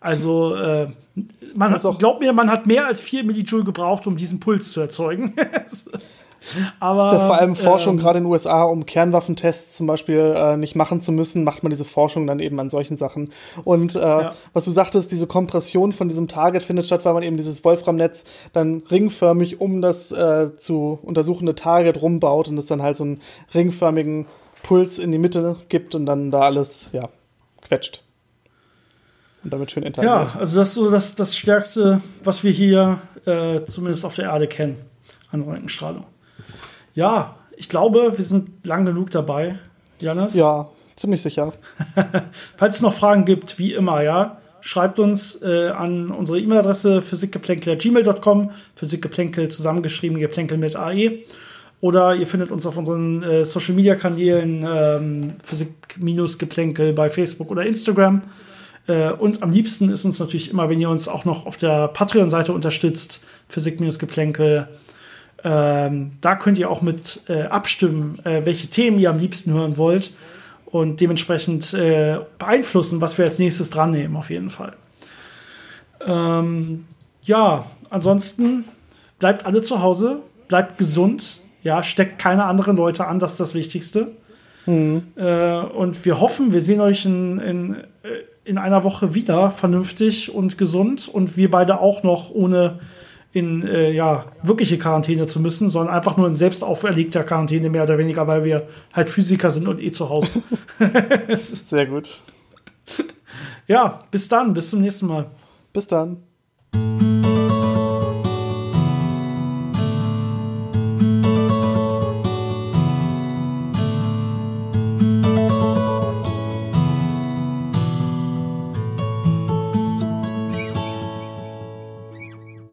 Also, äh, man hat, glaubt mir, man hat mehr als 4 Millijoule gebraucht, um diesen Puls zu erzeugen. Aber, das ist ja vor allem Forschung, ähm, gerade in den USA, um Kernwaffentests zum Beispiel äh, nicht machen zu müssen, macht man diese Forschung dann eben an solchen Sachen. Und äh, ja. was du sagtest, diese Kompression von diesem Target findet statt, weil man eben dieses Wolframnetz dann ringförmig um das äh, zu untersuchende Target rumbaut und es dann halt so einen ringförmigen Puls in die Mitte gibt und dann da alles, ja, quetscht. Und damit schön interagiert. Ja, also das ist so das, das Stärkste, was wir hier äh, zumindest auf der Erde kennen an Röntgenstrahlung. Ja, ich glaube, wir sind lang genug dabei, Janis. Ja, ziemlich sicher. Falls es noch Fragen gibt, wie immer, ja, schreibt uns äh, an unsere E-Mail-Adresse physikgeplänkel.gmail.com, physikgeplänkel zusammengeschrieben, geplänkel mit AE. Oder ihr findet uns auf unseren äh, Social-Media-Kanälen ähm, Physik-Geplänkel bei Facebook oder Instagram. Äh, und am liebsten ist uns natürlich immer, wenn ihr uns auch noch auf der Patreon-Seite unterstützt, Physik-Geplänkel ähm, da könnt ihr auch mit äh, abstimmen, äh, welche Themen ihr am liebsten hören wollt und dementsprechend äh, beeinflussen, was wir als nächstes dran nehmen, auf jeden Fall. Ähm, ja, ansonsten bleibt alle zu Hause, bleibt gesund, ja, steckt keine anderen Leute an, das ist das Wichtigste. Mhm. Äh, und wir hoffen, wir sehen euch in, in, äh, in einer Woche wieder vernünftig und gesund und wir beide auch noch ohne in äh, ja, wirkliche Quarantäne zu müssen, sondern einfach nur in selbst auferlegter Quarantäne, mehr oder weniger, weil wir halt Physiker sind und eh zu Hause. Sehr gut. Ja, bis dann, bis zum nächsten Mal. Bis dann.